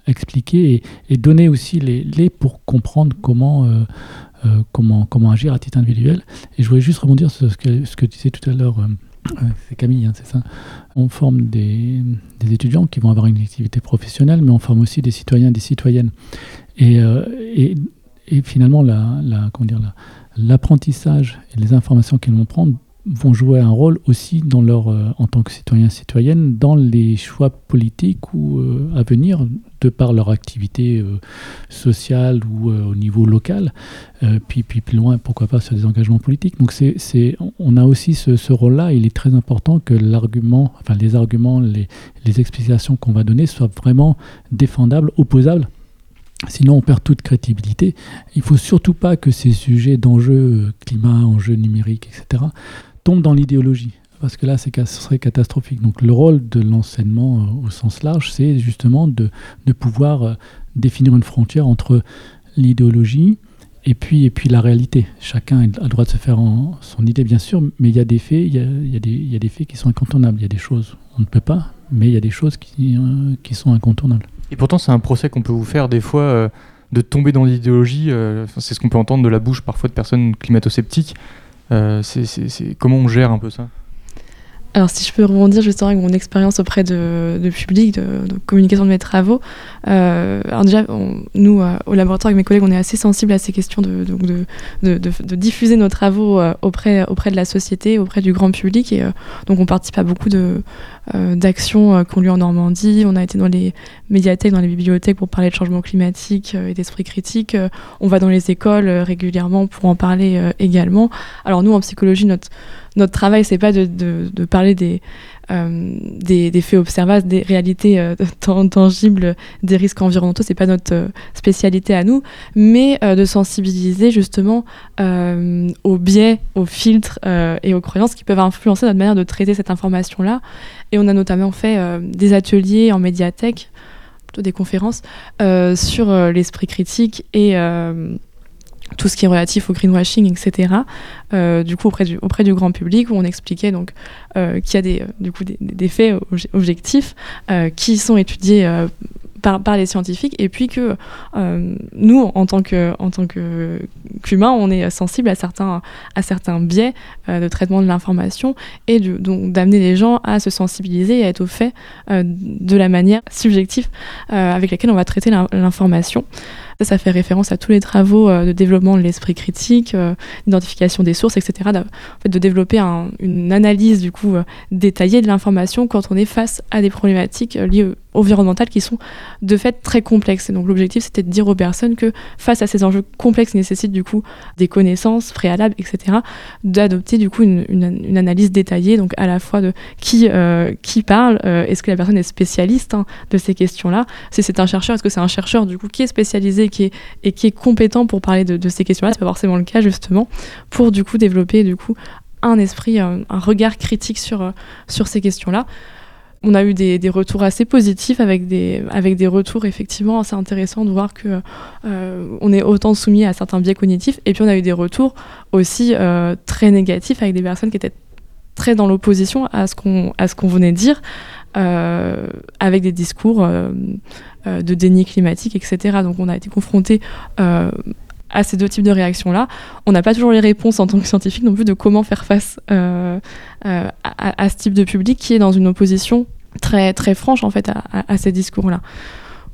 expliquer et, donner aussi les, pour comprendre comment agir à titre individuel. Et je voulais juste rebondir sur ce que, ce que tu disais tout à l'heure c'est Camille, hein, c'est ça. On forme des, étudiants qui vont avoir une activité professionnelle, mais on forme aussi des citoyens des citoyennes. Et, euh, finalement, l'apprentissage et les informations qu'ils vont prendre vont jouer un rôle aussi dans leur, euh, en tant que citoyens citoyennes dans les choix politiques ou euh, à venir de par leur activité euh, sociale ou au niveau local, puis, puis plus loin, pourquoi pas sur des engagements politiques. Donc c'est, c'est, on a aussi ce, ce, rôle-là, il est très important que l'argument, enfin les arguments, les, les explications qu'on va donner soient vraiment défendables, opposables Sinon, on perd toute crédibilité. Il ne faut surtout pas que ces sujets d'enjeux climat, enjeux numériques, etc., tombe dans l'idéologie. Parce que là, ce serait catastrophique. Donc le rôle de l'enseignement euh, au sens large, c'est justement de, de pouvoir euh, définir une frontière entre l'idéologie et puis, et puis la réalité. Chacun a le droit de se faire son idée, bien sûr, mais il y a des faits, y a, y y a des faits qui sont incontournables. Il y a des choses on ne peut pas, mais il y a des choses qui, euh, qui sont incontournables. Et pourtant, c'est un procès qu'on peut vous faire des fois de tomber dans l'idéologie. c'est ce qu'on peut entendre de la bouche parfois de personnes climato-sceptiques. Euh, c'est comment on gère un peu ça? Alors si je peux rebondir justement avec mon expérience auprès de, public, de, communication de mes travaux, euh, alors déjà nous euh, au laboratoire avec mes collègues on est assez sensibles à ces questions de, diffuser nos travaux auprès, auprès de la société, auprès du grand public. Et donc on participe à beaucoup d'actions qu'on lui en Normandie, on a été dans les médiathèques, dans les bibliothèques pour parler de changement climatique et d'esprit critique, on va dans les écoles régulièrement pour en parler également. Alors nous en psychologie notre notre travail, c'est pas de, parler des, euh, des, faits observables, des réalités euh, tangibles, des risques environnementaux, c'est pas notre euh, spécialité à nous, mais de sensibiliser justement aux biais, aux filtres et aux croyances qui peuvent influencer notre manière de traiter cette information-là. Et on a notamment fait des ateliers en médiathèque, plutôt des conférences, sur l'esprit critique et tout ce qui est relatif au greenwashing, etc. Euh, du coup auprès du, auprès du grand public où on expliquait donc euh, qu'il y a des, euh, du coup, des, faits objectifs qui sont étudiés par, par les scientifiques, et puis que nous, en tant que qu'humains, on est sensible à certains à certains biais de traitement de l'information et donc d'amener les gens à se sensibiliser et à être au fait de la manière subjective avec laquelle on va traiter l'in- l'information. Ça, ça fait référence à tous les travaux euh, de développement de l'esprit critique, euh, d'identification des sources, etc. En fait, de développer un- une analyse du coup euh, détaillée de l'information quand on est face à des problématiques liées environnementales qui sont de fait très complexes. Donc l'objectif c'était de dire aux personnes que face à ces enjeux complexes qui nécessitent du coup des connaissances préalables, etc., d'adopter du coup une, analyse détaillée, donc à la fois de qui, euh, qui parle, euh, est-ce que la personne est spécialiste hein, de ces questions-là, si c'est un chercheur, est-ce que c'est un chercheur du coup qui est spécialisé qui est, et qui est compétent pour parler de, de ces questions-là, c'est pas forcément le cas justement, pour du coup développer du coup un esprit, un, un regard critique sur, euh, sur ces questions-là. On a eu des, des retours assez positifs avec des, avec des retours effectivement assez intéressants de voir que euh, on est autant soumis à certains biais cognitifs. Et puis on a eu des retours aussi euh, très négatifs avec des personnes qui étaient très dans l'opposition à ce qu'on à ce qu'on venait de dire euh, avec des discours de déni climatique etc donc on a été confronté à ces deux types de réactions-là. On n'a pas toujours les réponses en tant que scientifique non plus de comment faire face euh, euh, à, ce type de public qui est dans une opposition très, très franche en fait à, ces discours-là.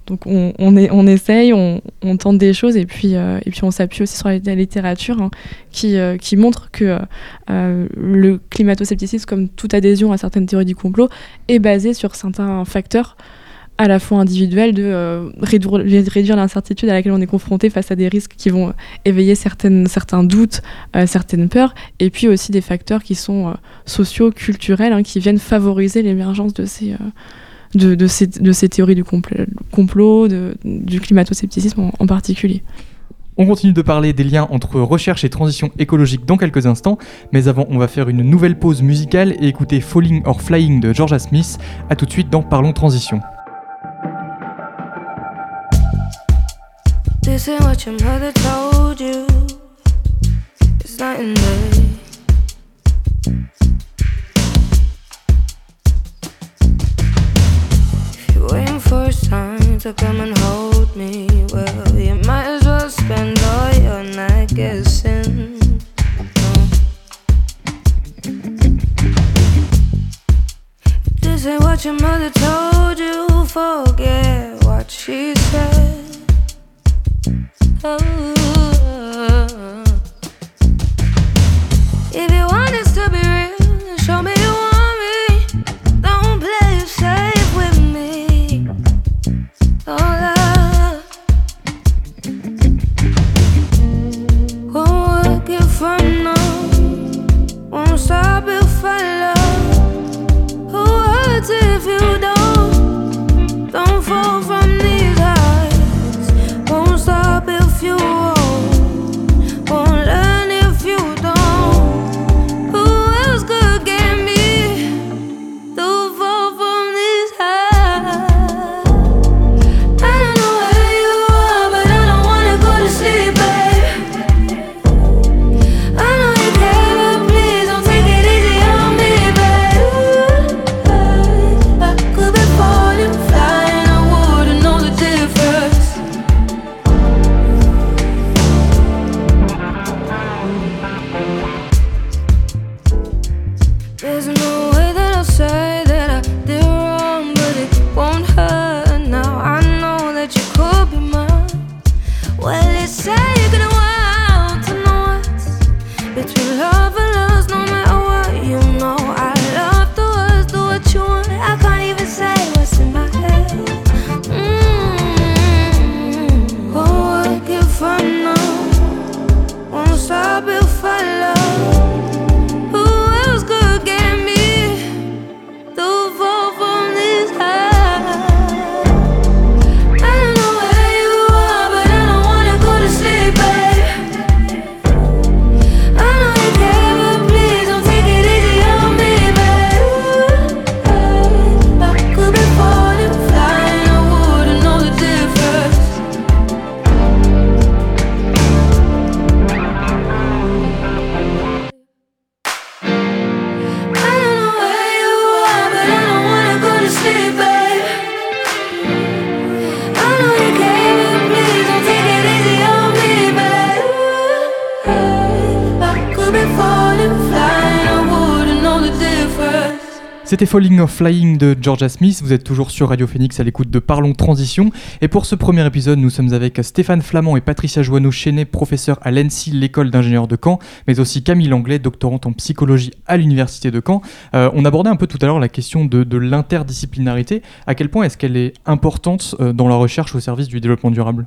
Donc on, essaye, on, tente des choses et puis, euh, et puis on s'appuie aussi sur la, la littérature hein, qui, montre que le climato-scepticisme, comme toute adhésion à certaines théories du complot, est basé sur certains facteurs à la fois individuels de euh, réduire, réduire l'incertitude à laquelle on est confronté face à des risques qui vont éveiller certaines, certains doutes, euh, certaines peurs, et puis aussi des facteurs qui sont euh, sociaux, culturels, hein, qui viennent favoriser l'émergence de ces, euh, de, de ces, de ces théories du compl- complot, du climato-scepticisme en, en particulier. On continue de parler des liens entre recherche et transition écologique dans quelques instants, mais avant on va faire une nouvelle pause musicale et écouter Falling or Flying de Georgia Smith. A tout de suite dans Parlons Transition. This ain't what your mother told you. It's night and day. If you're waiting for a sign to come and hold me, well, you might as well spend all your night guessing. This ain't what your mother told you. Forget what she said. Oh. If you want C'était Falling of Flying de Georgia Smith. Vous êtes toujours sur Radio Phoenix à l'écoute de Parlons Transition. Et pour ce premier épisode, nous sommes avec Stéphane Flamand et Patricia Joanneau-Chenet, professeurs à l'ENSI, l'école d'ingénieurs de Caen, mais aussi Camille Langlais, doctorante en psychologie à l'université de Caen. Euh, on abordait un peu tout à l'heure la question de, l'interdisciplinarité. À quel point est-ce qu'elle est importante euh, dans la recherche au service du développement durable?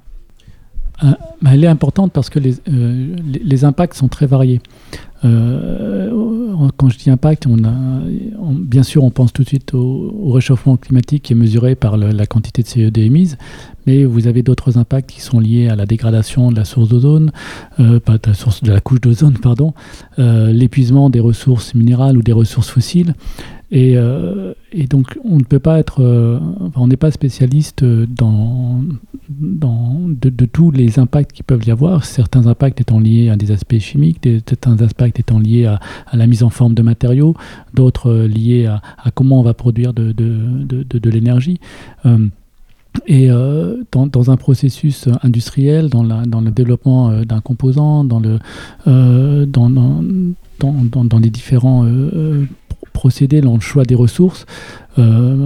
Elle est importante parce que les, les impacts sont très variés. Euh, quand je dis impact, bien sûr, on pense tout de suite au, réchauffement climatique qui est mesuré par la quantité de CO2 émise, mais vous avez d'autres impacts qui sont liés à la dégradation de la source d'ozone, euh, de la, couche d'ozone, pardon, euh, l'épuisement des ressources minérales ou des ressources fossiles. Et, euh, et, donc, on ne peut pas être, euh, on n'est pas spécialiste dans, dans de, tous les impacts qui peuvent y avoir. Certains impacts étant liés à des aspects chimiques, des, certains aspects étant liés à, la mise en forme de matériaux, d'autres liés à, comment on va produire de, l'énergie. Euh, et euh, dans, un processus industriel, dans, le développement euh, d'un composant, euh, dans, les différents procéder dans le choix des ressources, euh,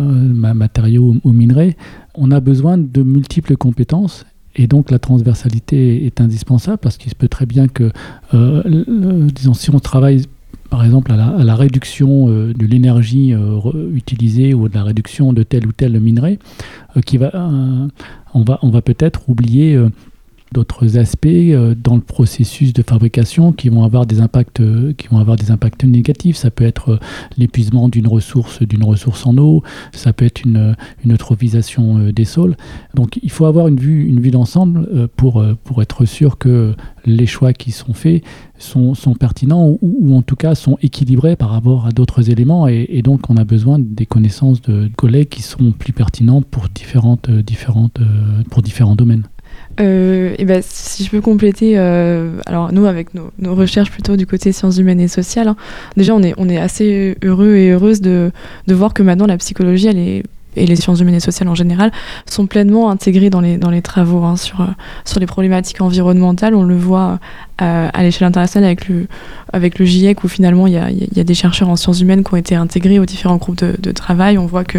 matériaux ou minerais, on a besoin de multiples compétences et donc la transversalité est indispensable parce qu'il se peut très bien que, euh, disons, si on travaille par exemple à la, réduction euh, de l'énergie utilisée ou de la réduction de tel ou tel minerai, va, on va, on va peut-être oublier d'autres aspects euh, dans le processus de fabrication qui vont avoir des impacts euh, qui vont avoir des impacts négatifs. Ça peut être euh, l'épuisement d'une ressource d'une ressource en eau. Ça peut être une, une eutrophisation des sols. Donc il faut avoir une vue une vue d'ensemble pour être sûr que les choix qui sont faits sont, pertinents ou, en tout cas sont équilibrés par rapport à d'autres éléments. Et, donc on a besoin des connaissances de collègues qui sont plus pertinents pour différentes pour différents domaines euh, et ben, si je peux compléter, euh, alors nous avec nos, nos, recherches plutôt du côté sciences humaines et sociales, hein, déjà on est, on est assez heureux et heureuse de, de voir que maintenant la psychologie elle est et les sciences humaines et sociales en général, sont pleinement intégrées dans les, dans les travaux hein, sur, sur les problématiques environnementales. On le voit euh, à l'échelle internationale avec le, avec le GIEC où finalement il y a, y a, des chercheurs en sciences humaines qui ont été intégrés aux différents groupes de, travail. On voit que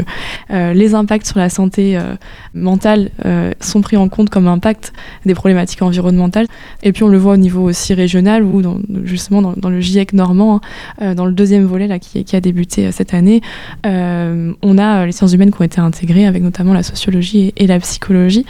euh, les impacts sur la santé euh, mentale sont pris en compte comme impact des problématiques environnementales. Et puis on le voit au niveau aussi régional où justement dans, le GIEC normand, hein, dans le deuxième volet là, qui, a débuté cette année, on a les sciences humaines ont été intégrées avec notamment la sociologie et, la psychologie.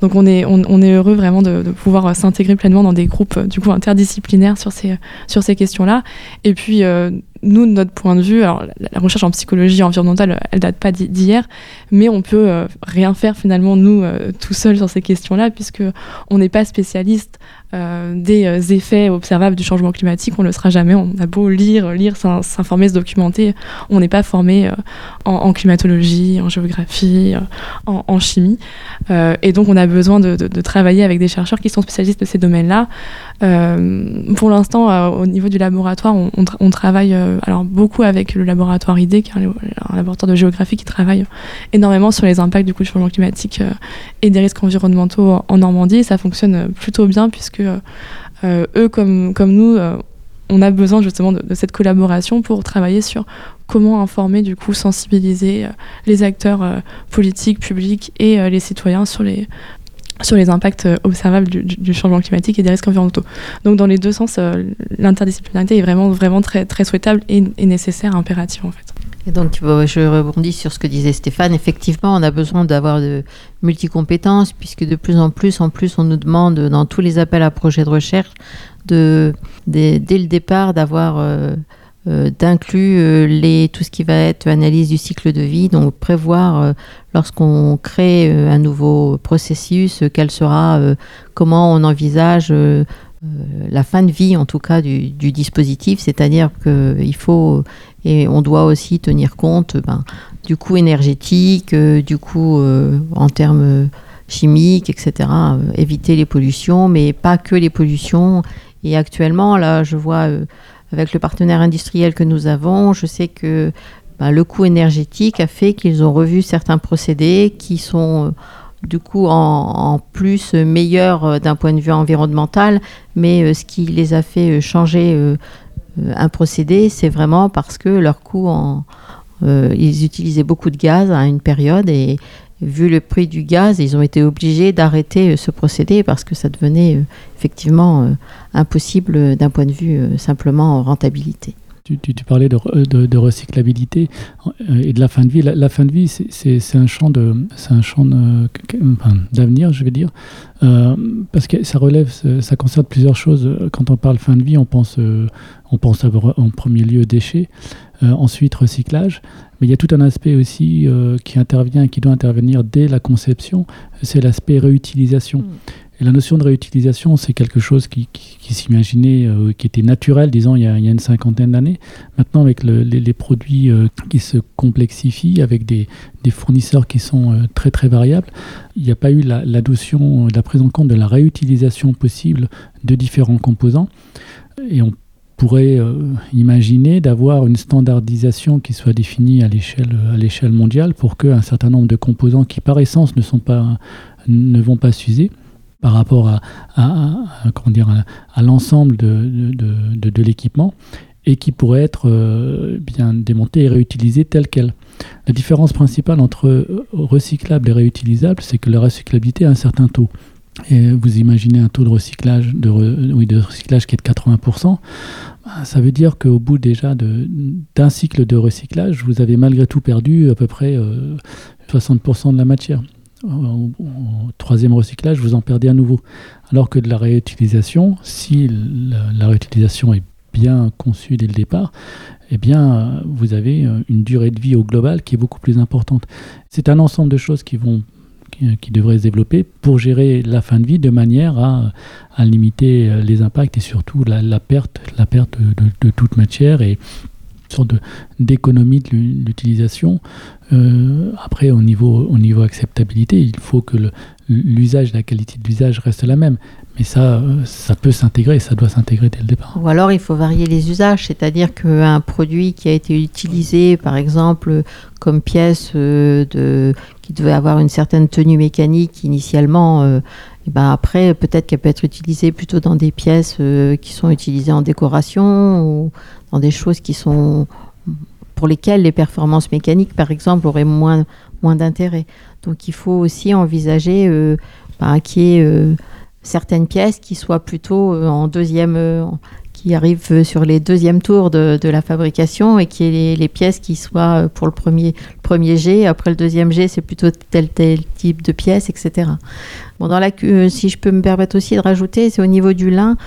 Donc on est, on, est heureux vraiment de, pouvoir s'intégrer pleinement dans des groupes du coup interdisciplinaire sur ces, sur ces questions-là. Et puis, euh, nous, de notre point de vue, alors la, recherche en psychologie environnementale, elle date pas d'hier, mais on peut euh, rien faire finalement nous euh, tout seuls sur ces questions-là, puisque on n'est pas spécialiste des effets observables du changement climatique, on ne le sera jamais. On a beau lire, lire, s'informer, se documenter, on n'est pas formé en, climatologie, en géographie, en, chimie, et donc on a besoin de, travailler avec des chercheurs qui sont spécialistes de ces domaines-là. Pour l'instant, au niveau du laboratoire, on, on, travaille euh, alors beaucoup avec le laboratoire ID, un, laboratoire de géographie qui travaille énormément sur les impacts du coup, du changement climatique euh, et des risques environnementaux en Normandie. Ça fonctionne plutôt bien puisque euh, eux, comme, comme nous, on a besoin justement de, cette collaboration pour travailler sur comment informer, du coup, sensibiliser les acteurs politiques, publics et les citoyens sur les, sur les impacts euh, observables du, changement climatique et des risques environnementaux. Donc dans les deux sens, euh, l'interdisciplinarité est vraiment, vraiment très, très souhaitable et, nécessaire, impérative en fait. Et donc je rebondis sur ce que disait Stéphane. Effectivement, on a besoin d'avoir de multicompétences puisque de plus en plus, en plus, on nous demande dans tous les appels à projets de recherche de, dès le départ d'avoir euh, d'inclure euh, tout ce qui va être analyse du cycle de vie, donc prévoir euh, lorsqu'on crée un nouveau processus, quel sera, comment on envisage la fin de vie en tout cas du, du dispositif, c'est-à-dire qu'il faut et on doit aussi tenir compte ben, du coût énergétique, du coût en termes chimiques, etc. éviter les pollutions, mais pas que les pollutions. Et actuellement, là, je vois avec le partenaire industriel que nous avons, je sais que bah, le coût énergétique a fait qu'ils ont revu certains procédés qui sont euh, du coup en, plus meilleurs euh, d'un point de vue environnemental, mais euh, ce qui les a fait changer un procédé, c'est vraiment parce que leur coût en, ils utilisaient beaucoup de gaz à une période et vu le prix du gaz, ils ont été obligés d'arrêter euh, ce procédé parce que ça devenait euh, effectivement euh, impossible d'un point de vue simplement rentabilité. Tu, parlais de, re- de- de recyclabilité et de la fin de vie. La, fin de vie, c'est- un champ de, un champ d'avenir, je vais dire, parce que ça relève, ça concerne plusieurs choses. Quand on parle fin de vie, on pense, on pense en premier lieu déchets, ensuite recyclage, mais il y a tout un aspect aussi euh, qui intervient, qui doit intervenir dès la conception, c'est l'aspect réutilisation. Mm. Et la notion de réutilisation, c'est quelque chose qui, qui- qui s'imaginait, euh, qui était naturel, disons, il y a, il y a une cinquantaine d'années. Maintenant, avec le- les, les produits euh, qui se complexifient, avec des, des fournisseurs qui sont euh, très très variables, il n'y a pas eu la, la notion, la prise en compte de la réutilisation possible de différents composants. Et on pourrait euh, imaginer d'avoir une standardisation qui soit définie à l'échelle à l'échelle mondiale pour qu'un certain nombre de composants qui par essence ne sont pas ne vont pas s'user par rapport à, à- comment dire, à, l'ensemble de, de, de- l'équipement et qui pourraient être euh, bien démontés et réutilisés tel quel. La différence principale entre recyclable et réutilisable, c'est que la recyclabilité a un certain taux. Et vous imaginez un taux de recyclage, qui est de 80%, bah, ça veut dire qu'au bout déjà d'un cycle de recyclage, vous avez malgré tout perdu à peu près euh, 60% de la matière. Au, troisième recyclage, vous en perdez à nouveau. Alors que de la réutilisation, si la, la réutilisation est bien conçue dès le départ, eh bien, euh, vous avez euh, une durée de vie au global qui est beaucoup plus importante. C'est un ensemble de choses qui vont qui, devraient se développer pour gérer la fin de vie de manière à, limiter euh, les impacts et surtout la, perte, de, de- toute matière. Et sorte d'économie de l'u- l'utilisation. Euh, après, au niveau, au niveau acceptabilité, il faut que l'usage, la qualité de l'usage reste la même. Mais ça, euh, ça peut s'intégrer, ça doit s'intégrer dès le départ. Ou alors il faut varier les usages, c'est-à-dire qu'un produit qui a été utilisé, par exemple, comme pièce euh, de, qui devait avoir une certaine tenue mécanique initialement, et ben après peut-être qu'elle peut être utilisée plutôt dans des pièces euh, qui sont utilisées en décoration ou dans des choses qui sont pour lesquelles les performances mécaniques, par exemple, auraient moins, moins d'intérêt. Donc il faut aussi envisager euh, ben, qu'il y ait euh, certaines pièces qui soient plutôt euh, en deuxième, qui arrivent euh, sur les deuxièmes tours de, la fabrication et qui est les, pièces qui soient euh, pour le premier, le premier G. Après le deuxième G, c'est plutôt tel tel type de pièce, etc. Bon, dans la, euh, si je peux me permettre aussi de rajouter, c'est au niveau du lin.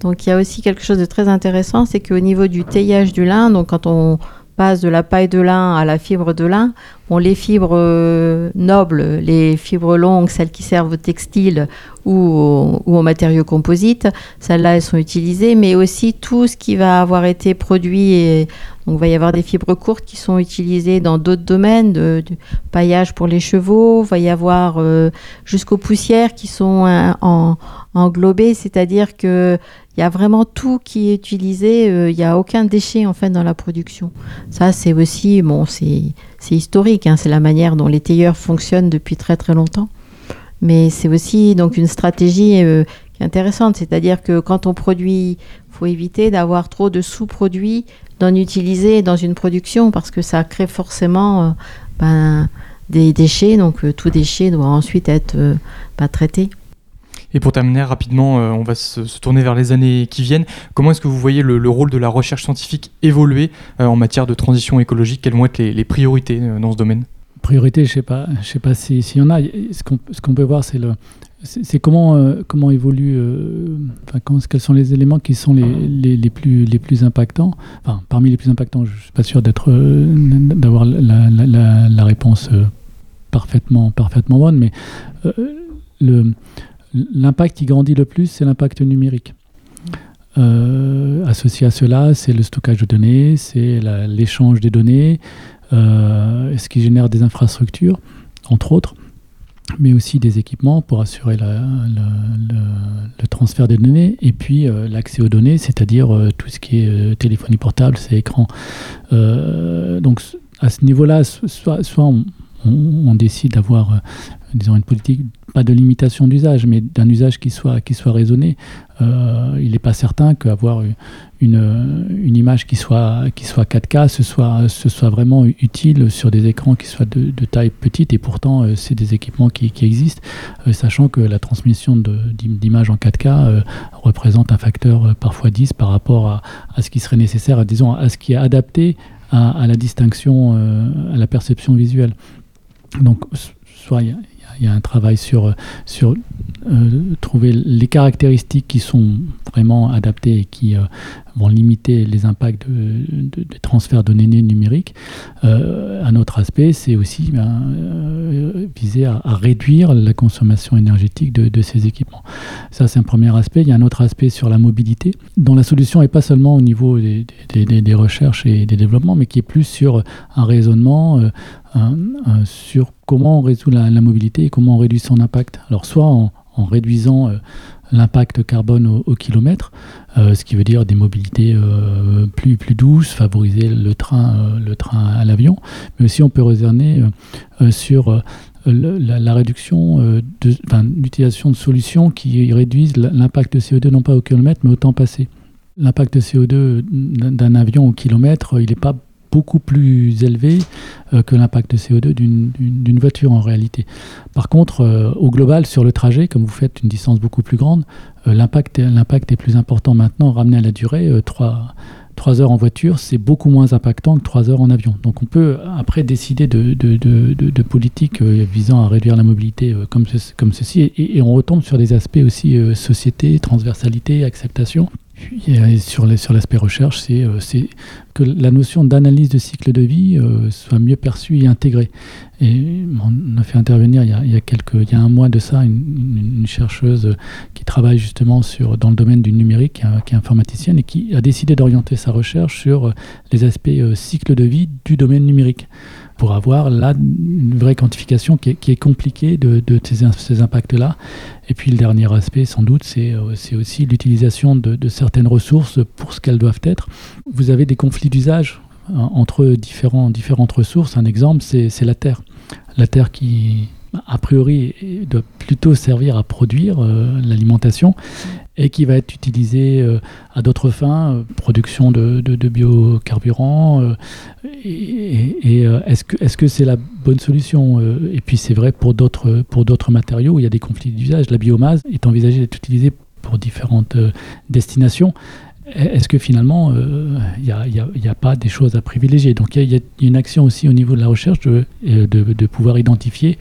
Donc il y a aussi quelque chose de très intéressant, c'est qu'au niveau du taillage du lin, donc quand on passe de la paille de lin à la fibre de lin, bon, les fibres euh, nobles, les fibres longues, celles qui servent au textile ou, ou aux matériaux composites, celles-là, elles sont utilisées, mais aussi tout ce qui va avoir été produit. Et, donc, il va y avoir des fibres courtes qui sont utilisées dans d'autres domaines, de, de paillage pour les chevaux, il va y avoir euh, jusqu'aux poussières qui sont en, englobées, c'est-à-dire que il y a vraiment tout qui est utilisé, euh, il n'y a aucun déchet en fait dans la production. Ça, c'est aussi, bon, c'est historique, hein, c'est la manière dont les tailleurs fonctionnent depuis très très longtemps. Mais c'est aussi donc une stratégie euh, qui est intéressante, c'est-à-dire que quand on produit, faut éviter d'avoir trop de sous-produits, d'en utiliser dans une production parce que ça crée forcément euh, ben, des déchets. Donc euh, tout déchet doit ensuite être euh, ben, traité. Et pour terminer rapidement, euh, on va se, tourner vers les années qui viennent. Comment est-ce que vous voyez le, le rôle de la recherche scientifique évoluer euh, en matière de transition écologique? Quelles vont être les, priorités euh, dans ce domaine? Priorité, je sais pas, je sais pas si- s'il y en a. Ce qu'on peut voir, c'est comment euh, évolue, enfin quels sont les éléments qui sont les, plus impactants. Enfin, parmi les plus impactants, je suis pas sûr d'être d'avoir la, la, réponse parfaitement parfaitement bonne, mais le l'impact qui grandit le plus, c'est l'impact numérique. Euh, associé à cela, c'est le stockage de données, c'est l'échange des données, euh, ce qui génère des infrastructures, entre autres, mais aussi des équipements pour assurer la- le, le transfert des données, et puis euh, l'accès aux données, c'est-à-dire tout ce qui est téléphonie portable, c'est écran. Donc à ce niveau-là, so- soit, on, décide d'avoir disons une politique pas de limitation d'usage, mais d'un usage qui soit, qui soit raisonné. Euh, il n'est pas certain qu'avoir une, une, image qui soit, qui soit 4K, ce soit, ce soit vraiment utile sur des écrans qui soient de, taille petite, et pourtant euh, c'est des équipements qui, qui existent, euh, sachant que la transmission d'images en 4K représente un facteur parfois 10 par rapport à, à, ce qui serait nécessaire, disons, à ce qui est adapté à, à la distinction, à la perception visuelle. Donc, soit y a un travail sur, sur euh, trouver les caractéristiques qui sont vraiment adaptées et qui euh, vont limiter les impacts de, de, de données numériques. Euh, un autre aspect, c'est aussi ben, viser à, réduire la consommation énergétique de, ces équipements. Ça, c'est un premier aspect. Il y a un autre aspect sur la mobilité, dont la solution n'est pas seulement au niveau des, des, recherches et des développements, mais qui est plus sur un raisonnement sur comment on résout la, mobilité et comment on réduit son impact. Alors, soit en, réduisant euh, l'impact carbone au, kilomètre, euh, ce qui veut dire des mobilités euh, plus, douces, favoriser le train, le train à l'avion, mais aussi on peut raisonner sur la, réduction de l'utilisation de solutions qui réduisent l'impact CO2 non pas au kilomètre mais au temps passé. L'impact CO2 d'un avion au kilomètre, il n'est pas beaucoup plus élevé euh, que l'impact CO2 d'une voiture en réalité. Par contre, euh, au global, sur le trajet, comme vous faites une distance beaucoup plus grande, euh, l'impact est plus important maintenant, ramené à la durée. 3, 3 heures en voiture, c'est beaucoup moins impactant que 3 heures en avion. Donc on peut après décider de, de, de, de politiques visant à réduire la mobilité comme, ceci, et, on retombe sur des aspects aussi société, transversalité, acceptation. Sur l'aspect recherche, euh, c'est que la notion d'analyse de cycle de vie euh, soit mieux perçue et intégrée. Et on a fait intervenir il y a, quelques, un mois de ça une, chercheuse qui travaille justement dans le domaine du numérique, qui est informaticienne et qui a décidé d'orienter sa recherche sur les aspects euh, cycle de vie du domaine numérique pour avoir là une vraie quantification qui est, compliquée de, ces impacts-là. Et puis le dernier aspect, sans doute, c'est euh, aussi l'utilisation de, certaines ressources pour ce qu'elles doivent être. Vous avez des conflits d'usage hein, entre différentes ressources. Un exemple, c'est la terre. La terre qui, a priori, doit plutôt servir à produire euh, l'alimentation et qui va être utilisé euh, à d'autres fins, euh, production de, biocarburants. Euh, et, est-ce que c'est la bonne solution Et puis c'est vrai pour d'autres matériaux où il y a des conflits d'usage. La biomasse est envisagée d'être utilisée pour différentes destinations. Est-ce que finalement, il n'y a, pas des choses à privilégier? Donc il y, a une action aussi au niveau de la recherche de, pouvoir identifier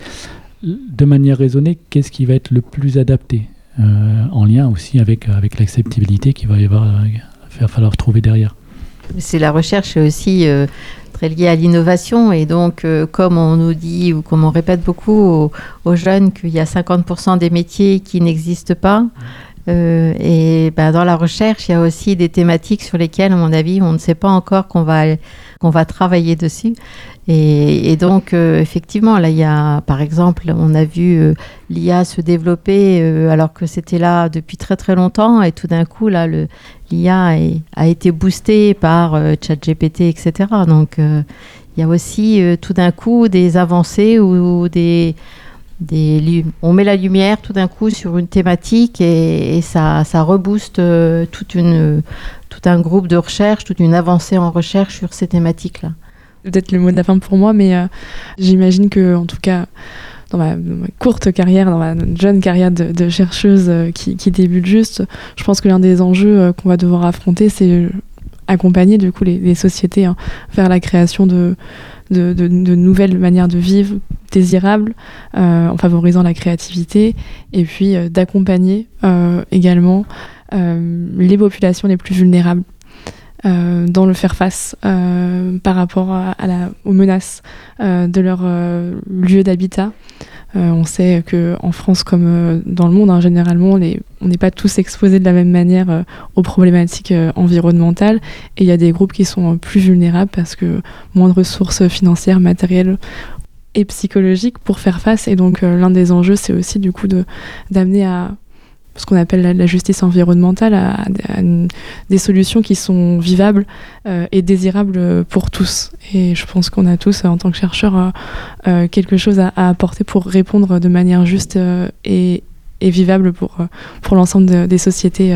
de manière raisonnée qu'est-ce qui va être le plus adapté en lien aussi avec, avec l'acceptabilité qu'il va y avoir, euh, va falloir trouver derrière. C'est la recherche aussi euh, très liée à l'innovation et donc comme on nous dit ou comme on répète beaucoup aux, jeunes qu'il y a 50% des métiers qui n'existent pas. Et ben, dans la recherche, il y a aussi des thématiques sur lesquelles, à mon avis, on ne sait pas encore qu'on va, qu'on va travailler dessus. Et, donc, euh, effectivement, là, il y a, par exemple, on a vu euh, l'IA se développer euh, alors que c'était là depuis très très longtemps, et tout d'un coup, là, l'IA a été boostée par ChatGPT, etc. Donc, il y a aussi tout d'un coup des avancées ou, des, on met la lumière tout d'un coup sur une thématique et, ça, ça rebooste une, tout un groupe de recherche, toute une avancée en recherche sur ces thématiques-là. Peut-être le mot de la fin pour moi, mais euh, j'imagine que, en tout cas, dans ma, courte carrière, dans ma jeune carrière de, chercheuse euh, qui, débute juste, je pense que l'un des enjeux euh, qu'on va devoir affronter, c'est accompagner du coup les, sociétés hein, vers la création de, de, nouvelles manières de vivre désirables en favorisant la créativité et puis d'accompagner également les populations les plus vulnérables euh, dans le faire face euh, par rapport aux menaces euh, de leur lieu d'habitat. on sait que en France comme dans le monde, hein, généralement, on n'est pas tous exposés de la même manière aux problématiques environnementales. Et il y a des groupes qui sont plus vulnérables parce que moins de ressources financières, matérielles et psychologiques pour faire face. Et donc l'un des enjeux, c'est aussi du coup d'amener à ce qu'on appelle la, justice environnementale à, des solutions qui sont vivables et désirables pour tous. Et je pense qu'on a tous, en tant que chercheurs, quelque chose à, apporter pour répondre de manière juste et, vivable pour l'ensemble des sociétés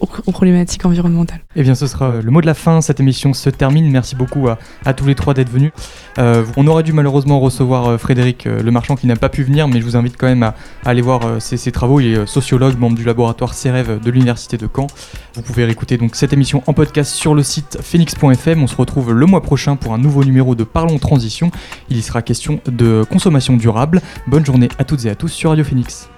aux, problématiques environnementales. Eh bien, ce sera le mot de la fin. Cette émission se termine. Merci beaucoup à, tous les trois d'être venus. Euh, on aurait dû malheureusement recevoir euh, Frédéric euh, Le Marchand qui n'a pas pu venir, mais je vous invite quand même à, aller voir ses, travaux. Il est sociologue, membre du laboratoire CEREV de l'Université de Caen. Vous pouvez réécouter donc cette émission en podcast sur le site phoenix.fm. On se retrouve le mois prochain pour un nouveau numéro de Parlons Transition. Il y sera question de consommation durable. Bonne journée à toutes et à tous sur Radio Phoenix.